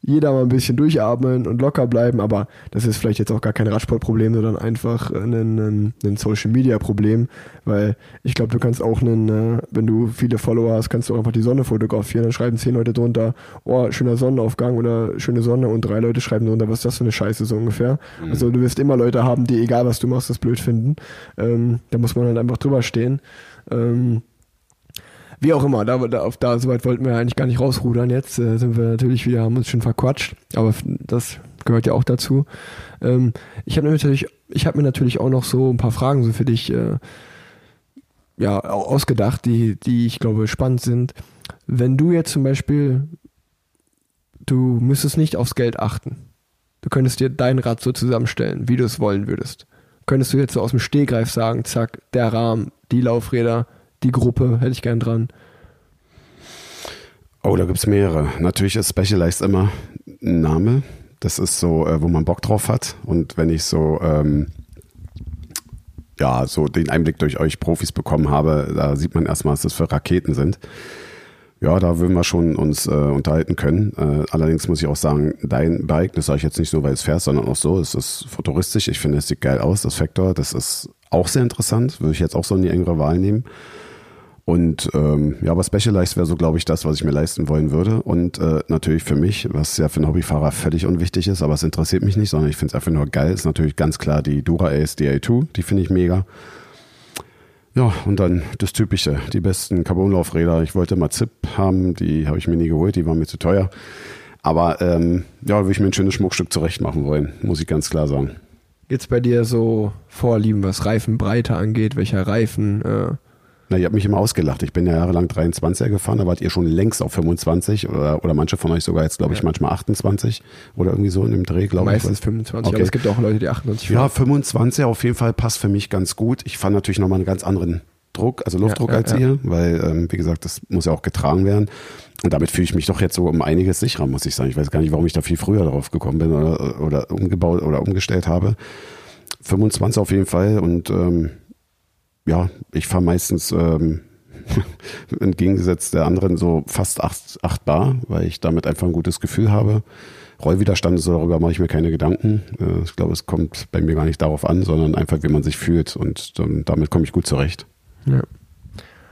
jeder mal ein bisschen durchatmen und locker bleiben, aber das ist vielleicht jetzt auch gar kein Radsportproblem, sondern einfach ein, ein, Social Media Problem, weil ich glaube, du kannst auch einen, äh, wenn du viele Follower hast, kannst du auch einfach die Sonne fotografieren, dann schreiben zehn Leute drunter, oh, schöner Sonnenaufgang oder schöne Sonne und drei Leute schreiben drunter, was ist das für eine Scheiße so ungefähr. Mhm. Also du wirst immer Leute haben, die egal was du machst, das blöd finden. Ähm, da muss man halt einfach drüber stehen. Ähm, wie auch immer, da, da, auf, da soweit wollten wir eigentlich gar nicht rausrudern. Jetzt äh, sind wir natürlich wieder, haben uns schon verquatscht, aber das gehört ja auch dazu. Ähm, ich habe natürlich, ich habe mir natürlich auch noch so ein paar Fragen so für dich äh, ja ausgedacht, die, die ich glaube spannend sind. Wenn du jetzt zum Beispiel, du müsstest nicht aufs Geld achten. Du könntest dir dein Rad so zusammenstellen, wie du es wollen würdest. Könntest du jetzt so aus dem Stehgreif sagen, zack, der Rahmen, die Laufräder, die Gruppe hätte ich gern dran. Oh, da gibt es mehrere. Natürlich ist Specialized immer ein Name. Das ist so, äh, wo man Bock drauf hat. Und wenn ich so, ähm, ja, so den Einblick durch euch Profis bekommen habe, da sieht man erstmal, was das für Raketen sind. Ja, da würden wir schon uns äh, unterhalten können. Äh, allerdings muss ich auch sagen, dein Bike, das sage ich jetzt nicht nur, weil es fährt, sondern auch so, es ist futuristisch. Ich finde, es sieht geil aus, das Factor. Das ist auch sehr interessant. Würde ich jetzt auch so in die engere Wahl nehmen. Und ähm, ja, aber Specialized wäre so, glaube ich, das, was ich mir leisten wollen würde. Und äh, natürlich für mich, was ja für einen Hobbyfahrer völlig unwichtig ist, aber es interessiert mich nicht, sondern ich finde es einfach nur geil, ist natürlich ganz klar die Dura Ace DA2, die finde ich mega. Ja, und dann das Typische, die besten Carbonlaufräder. Ich wollte mal ZIP haben, die habe ich mir nie geholt, die waren mir zu teuer. Aber ähm, ja, würde ich mir ein schönes Schmuckstück zurecht machen wollen, muss ich ganz klar sagen. Jetzt bei dir so Vorlieben, was Reifenbreite angeht, welcher Reifen? Äh na, ihr habt mich immer ausgelacht. Ich bin ja jahrelang 23er gefahren, da wart ihr schon längst auf 25 oder, oder manche von euch sogar jetzt, glaube ich, ja. manchmal 28 oder irgendwie so in dem Dreh, glaube ich. Meistens 25, okay. aber es gibt auch Leute, die 28 fahren. Ja, 25 auf jeden Fall passt für mich ganz gut. Ich fand natürlich nochmal einen ganz anderen Druck, also Luftdruck ja, ja, als ihr, weil, ähm, wie gesagt, das muss ja auch getragen werden. Und damit fühle ich mich doch jetzt so um einiges sicherer, muss ich sagen. Ich weiß gar nicht, warum ich da viel früher darauf gekommen bin oder, oder umgebaut oder umgestellt habe. 25 auf jeden Fall und ähm, ja, ich fahre meistens ähm, entgegengesetzt der anderen so fast 8, 8 Bar, weil ich damit einfach ein gutes Gefühl habe. Rollwiderstand, so darüber mache ich mir keine Gedanken. Äh, ich glaube, es kommt bei mir gar nicht darauf an, sondern einfach, wie man sich fühlt und ähm, damit komme ich gut zurecht. Ja.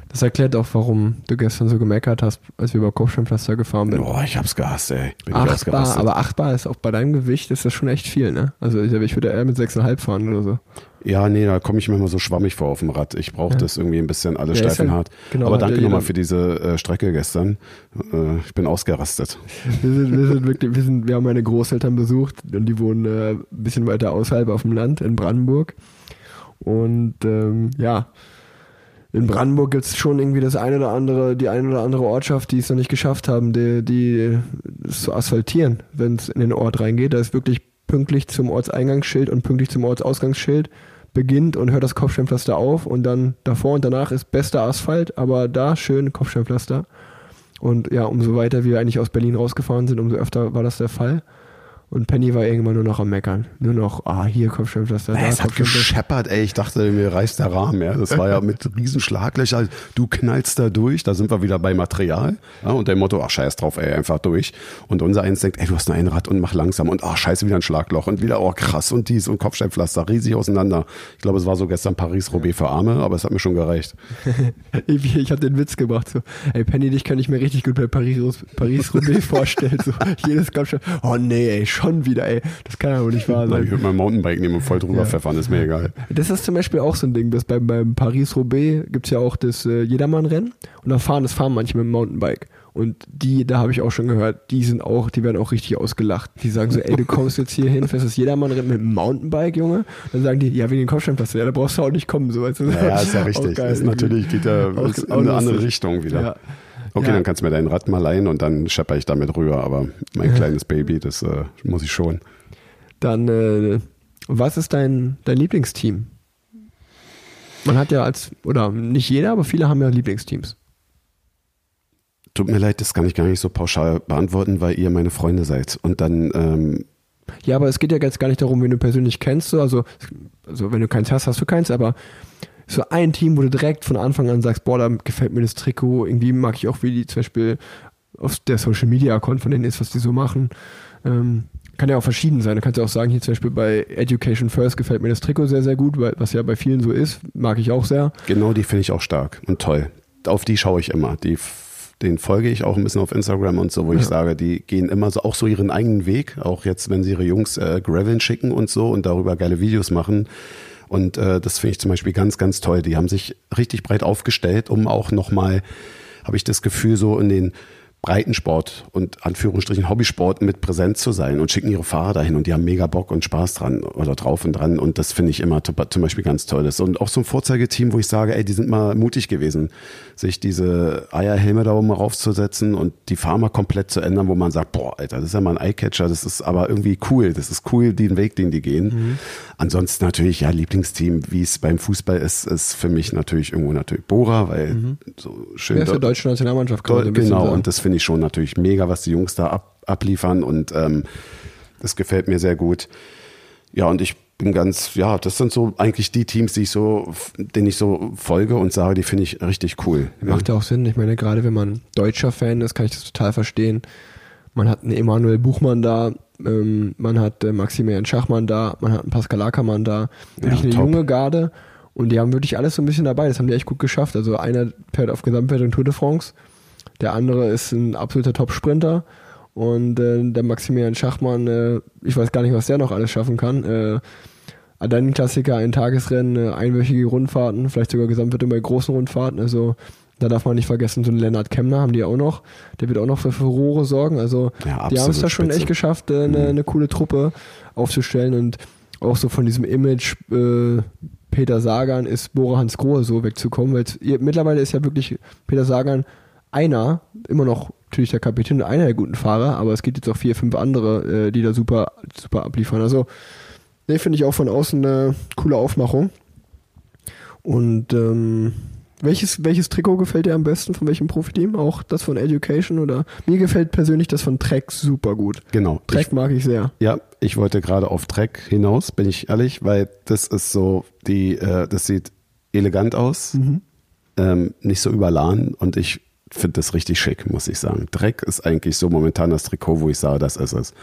Das erklärt auch, warum du gestern so gemeckert hast, als wir über Kopfsteinpflaster gefahren sind. Boah, ich hab's gehasst, ey. Bin ich Acht Bar, ausgerastet. aber 8 Bar ist auch bei deinem Gewicht, ist das schon echt viel, ne? Also ich, ich würde eher mit 6,5 fahren oder so. Ja, nee, da komme ich mir immer so schwammig vor auf dem Rad. Ich brauche Ja. das irgendwie ein bisschen alles Ja, steif und hart. genau, aber danke nochmal für diese äh, Strecke gestern. Äh, ich bin ausgerastet. Wir sind, wir sind wirklich, wir sind, wir haben meine Großeltern besucht und die wohnen äh, ein bisschen weiter außerhalb auf dem Land in Brandenburg. Und ähm, ja, in Brandenburg gibt es schon irgendwie das eine oder andere, die eine oder andere Ortschaft, die es noch nicht geschafft haben, die, die es zu asphaltieren, wenn es in den Ort reingeht. Da ist wirklich pünktlich zum Ortseingangsschild und pünktlich zum Ortsausgangsschild beginnt und hört das Kopfsteinpflaster auf und dann davor und danach ist bester Asphalt, aber da schön Kopfsteinpflaster. Und ja, umso weiter wir eigentlich aus Berlin rausgefahren sind, umso öfter war das der Fall. Und Penny war irgendwann nur noch am Meckern. Nur noch, ah, hier Kopfsteinpflaster, da es hat gescheppert, ey. Ich dachte, mir reißt der Rahmen, ja. Das war ja mit riesen Schlaglöcher. Du knallst da durch. Da sind wir wieder bei Material. Ja, und der Motto, ach, scheiß drauf, ey, einfach durch. Und unser eins denkt, ey, du hast nur ein Rad und mach langsam. Und ach, scheiße, wieder ein Schlagloch. Und wieder, oh, krass. Und dies und Kopfsteinpflaster riesig auseinander. Ich glaube, es war so gestern Paris-Roubaix für Arme, aber es hat mir schon gereicht. Ich, ich habe den Witz gemacht, so, ey, Penny, dich kann ich mir richtig gut bei Paris- Paris-Roubaix vorstellen. So, jedes Kopfstein, oh nee, ey, schon wieder, ey, das kann ja wohl nicht wahr Ich sein. würde mein Mountainbike nehmen und voll drüber Ja. pfeffern, ist mir egal. Das ist zum Beispiel auch so ein Ding, dass beim, beim Paris-Roubaix gibt's ja auch das äh, Jedermann-Rennen und da fahren, das fahren manche mit dem Mountainbike. Und die, da habe ich auch schon gehört, die sind auch, die werden auch richtig ausgelacht. Die sagen so, ey, du kommst jetzt hier hin, fährst das Jedermann-Rennen mit dem Mountainbike, Junge. Dann sagen die, ja, wegen den Kopfsteinpflaster, ja, da brauchst du auch nicht kommen, so weißt du. Ja, ist ja richtig. geil ist natürlich geht ist in eine andere. Richtung wieder. Ja. Okay, Ja. dann kannst du mir dein Rad mal leihen und dann schepper ich damit rüber. Aber mein kleines Baby, das äh, muss ich schon. Dann, äh, was ist dein, dein Lieblingsteam? Man hat ja als, oder nicht jeder, aber viele haben ja Lieblingsteams. Tut mir leid, das kann ich gar nicht so pauschal beantworten, weil ihr meine Freunde seid. Und dann, ähm, Ja, aber es geht ja jetzt gar nicht darum, wen du persönlich kennst. So. Also, also, wenn du keins hast, hast du keins, aber so ein Team, wo du direkt von Anfang an sagst, boah, da gefällt mir das Trikot, irgendwie mag ich auch, wie die zum Beispiel auf der Social Media Account von denen ist, was die so machen. Ähm, kann ja auch verschieden sein. Du kannst ja auch sagen, hier zum Beispiel bei Education First gefällt mir das Trikot sehr, sehr gut, weil, was ja bei vielen so ist, mag ich auch sehr. genau die finde ich auch stark und toll. Auf die schaue ich immer. Die, den folge ich auch ein bisschen auf Instagram und so, wo ich sage, die gehen immer so auch so ihren eigenen Weg. Auch jetzt, wenn sie ihre Jungs äh, Graveln schicken und so und darüber geile Videos machen. Und äh, das finde ich zum Beispiel ganz, ganz toll. Die haben sich richtig breit aufgestellt, um auch nochmal, habe ich das Gefühl, so in den Breitensport und Anführungsstrichen Hobbysport mit präsent zu sein und schicken ihre Fahrer dahin und die haben mega Bock und Spaß dran oder drauf und dran und das finde ich immer zum Beispiel ganz toll. Das und auch so ein Vorzeigeteam, wo ich sage, ey, die sind mal mutig gewesen, sich diese Eierhelme da oben raufzusetzen und die Fahrer komplett zu ändern, wo man sagt, boah, Alter, das ist ja mal ein Eyecatcher, das ist aber irgendwie cool, das ist cool, den Weg, den die gehen. Ansonsten natürlich, ja, Lieblingsteam, wie es beim Fußball ist, ist für mich natürlich irgendwo natürlich Bora, weil so schön Wer ist der deutsche Nationalmannschaft? kann bisschen genau, und das finde ich schon natürlich mega, was die Jungs da ab, abliefern und ähm, das gefällt mir sehr gut. Ja, und ich bin ganz, ja, das sind so eigentlich die Teams, die ich so, denen ich so folge und sage, die finde ich richtig cool. Macht ja auch Sinn. Ich meine, gerade wenn man deutscher Fan ist, kann ich das total verstehen. Man hat einen Emanuel Buchmann da, ähm, man hat äh, Maximilian Schachmann da, man hat einen Pascal Ackermann da. Wirklich Ja, eine top. junge Garde. Und die haben wirklich alles so ein bisschen dabei. Das haben die echt gut geschafft. Also einer fährt auf Gesamtwertung Tour de France. Der andere ist ein absoluter Top-Sprinter. Und äh, der Maximilian Schachmann, äh, ich weiß gar nicht, was der noch alles schaffen kann. Äh, dann ein Klassiker, ein Tagesrennen, äh, einwöchige Rundfahrten, vielleicht sogar Gesamtwertung bei großen Rundfahrten. Also da darf man nicht vergessen, so einen Lennart Kemner haben die auch noch. Der wird auch noch für Furore sorgen. Also Ja, die haben es da schon echt geschafft, äh, eine, eine coole Truppe aufzustellen und auch so von diesem Image äh, Peter Sagan ist Bora Hans Grohe so wegzukommen, weil ihr- mittlerweile ist ja wirklich Peter Sagan einer, immer noch natürlich der Kapitän und einer der guten Fahrer, aber es gibt jetzt auch vier, fünf andere, äh, die da super, super abliefern. Also, ne, finde ich auch von außen eine coole Aufmachung. Und ähm, welches, welches Trikot gefällt dir am besten von welchem Profiteam? Auch das von Education oder mir gefällt persönlich das von Trek super gut. Genau. Ich, Trek mag ich sehr. ja, ich wollte gerade auf Track hinaus, bin ich ehrlich, weil das ist so, die, äh, das sieht elegant aus, Mhm. ähm, nicht so überladen und ich finde das richtig schick, muss ich sagen. Dreck ist eigentlich so momentan das Trikot, wo ich sage, das ist es.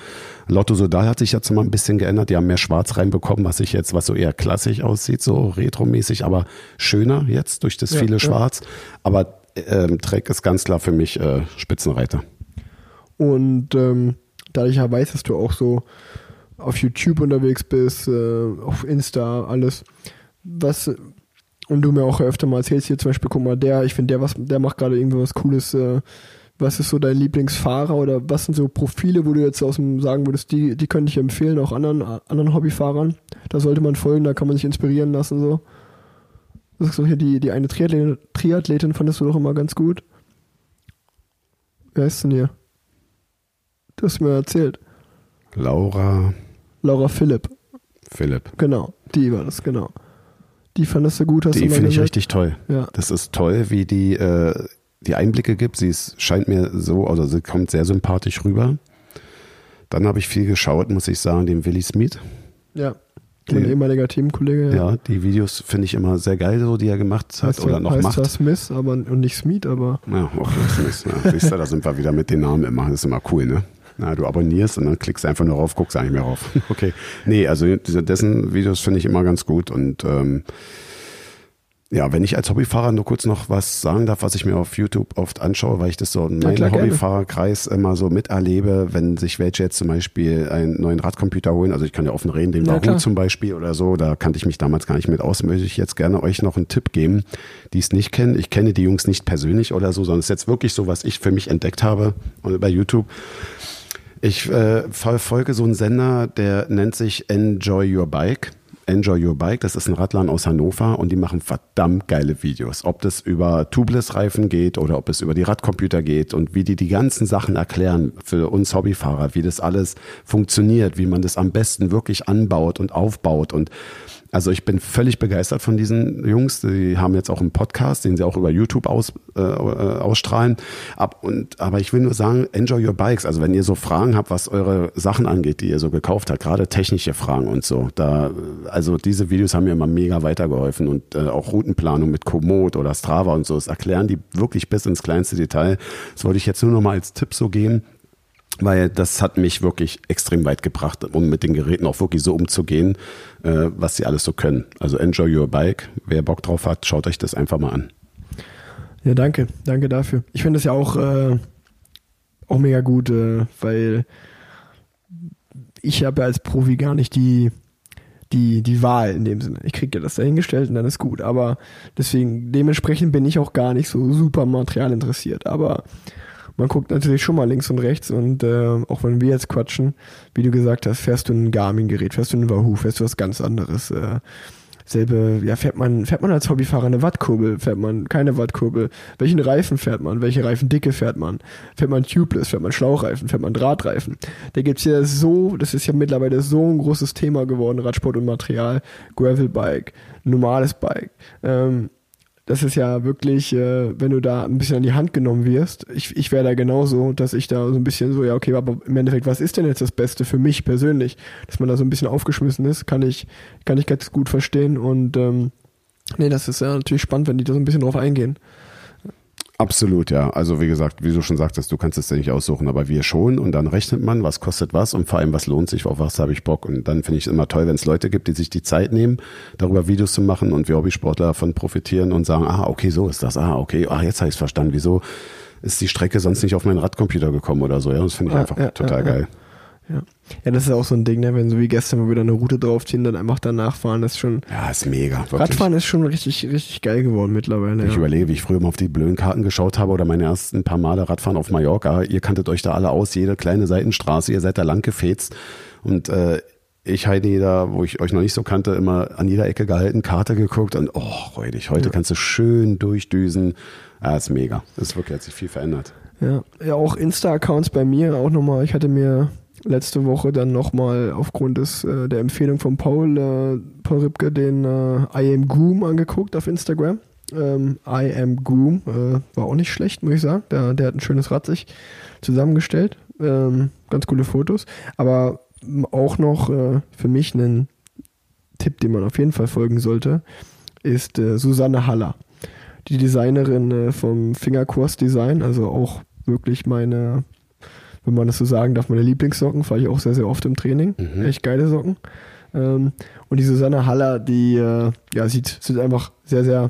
Lotto Sodal hat sich jetzt mal ein bisschen geändert. Die haben mehr Schwarz reinbekommen, was sich jetzt, was so eher klassisch aussieht, so retromäßig, aber schöner jetzt durch das Ja, viele ja. Schwarz. Aber ähm, Dreck ist ganz klar für mich äh, Spitzenreiter. Und ähm, da ich ja weiß, dass du auch so auf YouTube unterwegs bist, äh, auf Insta, alles, was und du mir auch öfter mal erzählst, hier zum Beispiel, guck mal, der, ich finde, der was, der macht gerade irgendwie was Cooles, äh, was ist so dein Lieblingsfahrer oder was sind so Profile, wo du jetzt aus dem sagen würdest, die, die könnte ich empfehlen, auch anderen, anderen Hobbyfahrern. Da sollte man folgen, da kann man sich inspirieren lassen, so. Das ist so hier die, die eine Triathletin, Triathletin fandest du doch immer ganz gut. Wer ist denn hier? Du hast mir erzählt. Laura Laura Philipp, Philipp. genau. Die war das, genau. Die fandest du gut, hast du Die finde ich gesagt? richtig toll. Ja. Das ist toll, wie die äh, die Einblicke gibt. Sie ist, scheint mir so, also sie kommt sehr sympathisch rüber. Dann habe ich viel geschaut, muss ich sagen, den Willi Smith. Ja. Mein ehemaliger Teamkollege. Ja, die Videos finde ich immer sehr geil, so die er gemacht hat Heißt, oder ja- noch heißt macht. zwar Smith, aber und nicht Smith, aber Ja, okay, Smith. Ja, siehst du, da sind wir wieder mit den Namen immer. Das ist immer cool, ne? Na, du abonnierst und dann klickst einfach nur rauf, guckst eigentlich mehr rauf. Okay. Nee, also diese, dessen Videos finde ich immer ganz gut und ähm, ja, wenn ich als Hobbyfahrer nur kurz noch was sagen darf, was ich mir auf YouTube oft anschaue, weil ich das so in meinem gerne. Hobbyfahrerkreis immer so miterlebe, wenn sich welche jetzt zum Beispiel einen neuen Radcomputer holen, also ich kann ja offen reden, den Ja, Wahoo zum Beispiel oder so, da kannte ich mich damals gar nicht mit aus, möchte ich jetzt gerne euch noch einen Tipp geben, die es nicht kennen. Ich kenne die Jungs nicht persönlich oder so, sondern es ist jetzt wirklich so, was ich für mich entdeckt habe und bei YouTube. Ich äh, verfolge so einen Sender, der nennt sich Enjoy Your Bike. Enjoy Your Bike, das ist ein Radladen aus Hannover und die machen verdammt geile Videos. Ob das über Tubeless-Reifen geht oder ob es über die Radcomputer geht und wie die die ganzen Sachen erklären für uns Hobbyfahrer, wie das alles funktioniert, wie man das am besten wirklich anbaut und aufbaut und also ich bin völlig begeistert von diesen Jungs. Die haben jetzt auch einen Podcast, den sie auch über YouTube aus, äh, äh, ausstrahlen. Ab, und, aber ich will nur sagen, enjoy your bikes. Also wenn ihr so Fragen habt, was eure Sachen angeht, die ihr so gekauft habt, gerade technische Fragen und so, da, also diese Videos haben mir immer mega weitergeholfen und äh, auch Routenplanung mit Komoot oder Strava und so, das erklären die wirklich bis ins kleinste Detail. Das wollte ich jetzt nur noch mal als Tipp so geben weil das hat mich wirklich extrem weit gebracht, um mit den Geräten auch wirklich so umzugehen, äh, was sie alles so können. Also enjoy your bike. Wer Bock drauf hat, schaut euch das einfach mal an. ja, danke, danke dafür. Ich finde das ja auch, äh, auch mega gut, äh, weil ich habe ja als Profi gar nicht die, die, die Wahl in dem Sinne. Ich kriege ja das dahingestellt und dann ist gut. Aber deswegen, dementsprechend bin ich auch gar nicht so super Material interessiert. Aber man guckt natürlich schon mal links und rechts und äh, auch wenn wir jetzt quatschen, wie du gesagt hast, fährst du ein Garmin-Gerät, fährst du ein Wahoo, fährst du was ganz anderes. Äh, selbe, ja, fährt man, fährt man als Hobbyfahrer eine Wattkurbel, fährt man keine Wattkurbel, welchen Reifen fährt man, welche Reifendicke fährt man, fährt man Tubeless, fährt man Schlauchreifen, fährt man Drahtreifen. Da gibt's ja so, das ist ja mittlerweile so ein großes Thema geworden, Radsport und Material, Gravelbike, normales Bike. Ähm, das ist ja wirklich, äh, wenn du da ein bisschen an die Hand genommen wirst, ich, ich wäre da genauso, dass ich da so ein bisschen so, ja, okay, aber im Endeffekt, was ist denn jetzt das Beste für mich persönlich? Dass man da so ein bisschen aufgeschmissen ist, kann ich, kann ich ganz gut verstehen und ähm, nee, das ist ja natürlich spannend, wenn die da so ein bisschen drauf eingehen. Absolut, ja. Also wie gesagt, wie du schon sagtest, du kannst es ja nicht aussuchen, aber wir schon und dann rechnet man, was kostet was und vor allem, was lohnt sich, auf was habe ich Bock. Und dann finde ich es immer toll, wenn es Leute gibt, die sich die Zeit nehmen, darüber Videos zu machen und wir Hobbysportler davon profitieren und sagen, ah, okay, so ist das, ah, okay, ah, jetzt habe ich es verstanden, wieso ist die Strecke sonst nicht auf meinen Radcomputer gekommen oder so. Ja, das finde ich Ja, einfach ja, total ja, geil. Ja. ja, das ist auch so ein Ding, ne? wenn so wie gestern, wir da eine Route draufziehen, dann einfach danach fahren, das ist schon, Ja, ist mega. Wirklich. Radfahren ist schon richtig, richtig geil geworden mittlerweile. Ich ja. überlege, wie ich früher mal auf die blöden Karten geschaut habe oder meine ersten paar Male Radfahren auf Mallorca. Ihr kanntet euch da alle aus, jede kleine Seitenstraße, ihr seid da lang gefetzt. Und äh, ich, Heidi, da, wo ich euch noch nicht so kannte, immer an jeder Ecke gehalten, Karte geguckt und oh, räudig. Heute kannst du schön durchdüsen. Ja, ist mega. Das ist wirklich, hat sich viel verändert. Ja, ja auch Insta-Accounts bei mir auch nochmal. Ich hatte mir letzte Woche dann nochmal aufgrund des, äh, der Empfehlung von Paul, äh, Paul Ripke den äh, I Am Groom angeguckt auf Instagram. Ähm, I Am Groom äh, war auch nicht schlecht, muss ich sagen. Der, der hat ein schönes Rad sich zusammengestellt. Ähm, ganz coole Fotos. Aber auch noch äh, für mich ein Tipp, den man auf jeden Fall folgen sollte, ist äh, Susanne Haller. die Designerin vom Fingerkurs Design, also auch wirklich meine, wenn man das so sagen darf, meine Lieblingssocken, fahre ich auch sehr, sehr oft im Training. Mhm. Echt geile Socken. Ähm, und die Susanne Haller, die äh, ja, sieht, sieht einfach sehr, sehr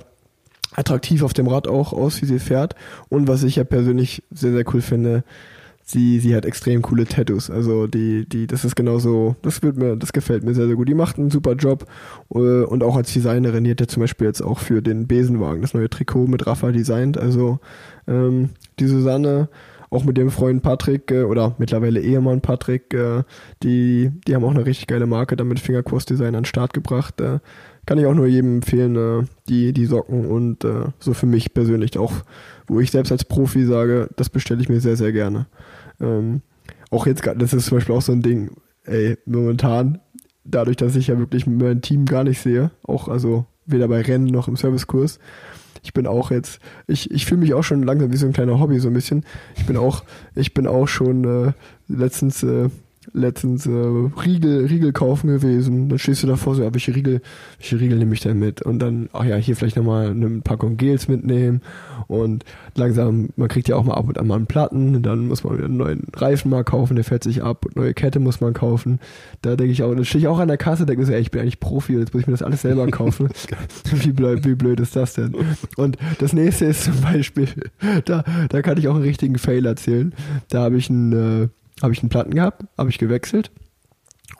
attraktiv auf dem Rad auch aus, wie sie fährt. Und was ich ja persönlich sehr, sehr cool finde, sie, sie hat extrem coole Tattoos. Also die, die, das ist genauso, das wird mir, das gefällt mir sehr, sehr gut. Die macht einen super Job äh, und auch als Designerin, die hat ja zum Beispiel jetzt auch für den Besenwagen das neue Trikot mit Rafa designt. Also ähm, die Susanne, auch mit dem Freund Patrick äh, oder mittlerweile Ehemann Patrick, äh, die, die haben auch eine richtig geile Marke damit Fingerkurs Design an den Start gebracht. Äh, kann ich auch nur jedem empfehlen, äh, die, die Socken und äh, so für mich persönlich auch, wo ich selbst als Profi sage, das bestelle ich mir sehr, sehr gerne. Ähm, auch jetzt, das ist zum Beispiel auch so ein Ding, ey, momentan, dadurch, dass ich ja wirklich mein Team gar nicht sehe, auch also weder bei Rennen noch im Servicekurs, ich bin auch jetzt, ich, ich fühle mich auch schon langsam wie so ein kleiner Hobby, so ein bisschen. Ich bin auch, ich bin auch schon äh, letztens, äh, letztens äh, Riegel, Riegel kaufen gewesen. Dann stehst du davor so, ja, welche Riegel, welche Riegel nehme ich denn mit? Und dann, ach ja, hier vielleicht nochmal eine Packung Gels mitnehmen. Und langsam, man kriegt ja auch mal ab und an mal einen Platten, dann muss man wieder einen neuen Reifen mal kaufen, der fährt sich ab, neue Kette muss man kaufen. Da denke ich auch, dann stehe ich auch an der Kasse, denke so, ey, ich bin eigentlich Profi, jetzt muss ich mir das alles selber kaufen. wie, blöd, wie blöd ist das denn? Und das nächste ist zum Beispiel, da, da kann ich auch einen richtigen Fail erzählen. Da habe ich einen, äh, habe ich einen Platten gehabt, habe ich gewechselt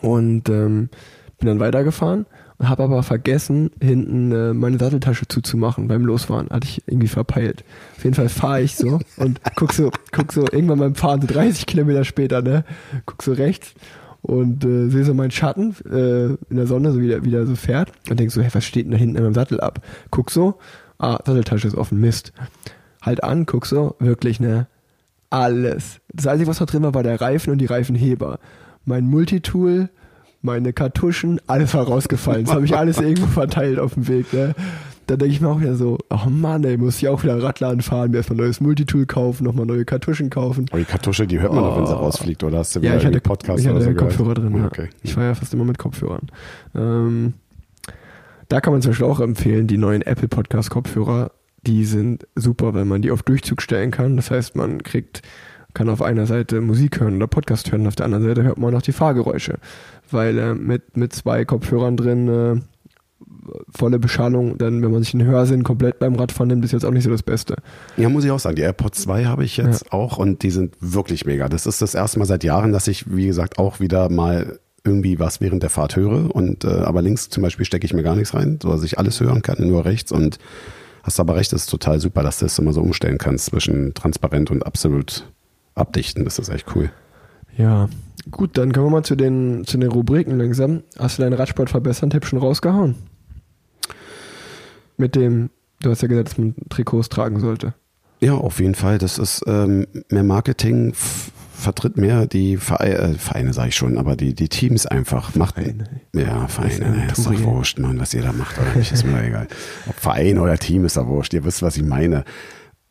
und ähm, bin dann weitergefahren und habe aber vergessen, hinten äh, meine Satteltasche zuzumachen beim Losfahren. Hatte ich irgendwie verpeilt. Auf jeden Fall fahre ich so und guck so, guck so irgendwann beim Fahren, so 30 Kilometer später, ne, guck so rechts und äh, sehe so meinen Schatten äh, in der Sonne, so wie der, wie der so fährt und denk so, hey, was steht denn da hinten in meinem Sattel ab? Guck so, ah, Satteltasche ist offen, Mist. Halt an, guck so, wirklich, ne, alles. Das Einzige, was da drin war, war der Reifen und die Reifenheber. Mein Multitool, meine Kartuschen, alles war rausgefallen. Das habe ich alles irgendwo verteilt auf dem Weg. Ne? Da denke ich mir auch wieder so, oh Mann, ey, muss ich auch wieder Radladen fahren, mir erstmal ein neues Multitool kaufen, nochmal neue Kartuschen kaufen. Aber die Kartusche, die hört man doch, wenn sie Oh. rausfliegt, oder hast du wieder Ja, ich hatte, Podcast ich hatte oder so Kopfhörer gehört? drin. Ja. Okay. Ich war ja fast immer mit Kopfhörern. Ähm, da kann man zum Beispiel auch empfehlen, die neuen Apple Podcast Kopfhörer, die sind super, wenn man die auf Durchzug stellen kann. Das heißt, man kriegt, kann auf einer Seite Musik hören oder Podcast hören, auf der anderen Seite hört man noch die Fahrgeräusche. Weil äh, mit, mit zwei Kopfhörern drin äh, volle Beschallung, dann wenn man sich einen Hörsinn komplett beim Radfahren nimmt, ist jetzt auch nicht so das Beste. Ja, muss ich auch sagen. Die AirPods 2 habe ich jetzt auch und die sind wirklich mega. Das ist das erste Mal seit Jahren, dass ich, wie gesagt, auch wieder mal irgendwie was während der Fahrt höre. Und äh, aber links zum Beispiel stecke ich mir gar nichts rein, so dass ich alles hören kann, nur rechts. Und hast aber recht, das ist total super, dass du das immer so umstellen kannst zwischen transparent und absolut abdichten. Das ist echt cool. Ja, gut, dann kommen wir mal zu den, zu den Rubriken langsam. Hast du deinen Radsport verbessern Tipp schon rausgehauen? Mit dem, du hast ja gesagt, dass man Trikots tragen sollte. Ja, auf jeden Fall. Das ist ähm, mehr Marketing, vertritt mehr die Vereine, äh, Vereine sage ich schon, aber die, die Teams einfach. Macht, Vereine. Ja, Ist Vereine, ja ne, ist doch wurscht, Mann, was jeder macht oder nicht, ist mir egal. Ob Verein oder Team ist doch wurscht, ihr wisst, was ich meine.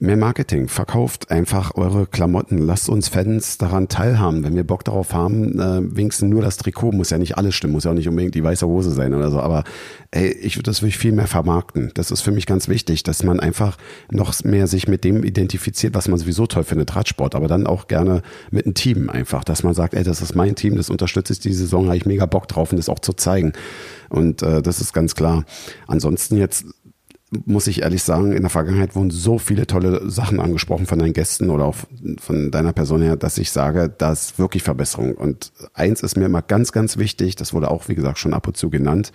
Mehr Marketing, verkauft einfach eure Klamotten, lasst uns Fans daran teilhaben. Wenn wir Bock darauf haben, äh, wenigstens nur das Trikot, muss ja nicht alles stimmen, muss ja auch nicht unbedingt die weiße Hose sein oder so, aber ey, ich würde das wirklich viel mehr vermarkten. Das ist für mich ganz wichtig, dass man einfach noch mehr sich mit dem identifiziert, was man sowieso toll findet, Radsport, aber dann auch gerne mit einem Team einfach, dass man sagt, ey, das ist mein Team, das unterstütze ich die Saison, habe ich mega Bock drauf und das auch zu zeigen. Und äh, das ist ganz klar. Ansonsten jetzt muss ich ehrlich sagen, in der Vergangenheit wurden so viele tolle Sachen angesprochen von deinen Gästen oder auch von deiner Person her, dass ich sage, da ist wirklich Verbesserung. Und eins ist mir immer ganz, ganz wichtig, das wurde auch, wie gesagt, schon ab und zu genannt,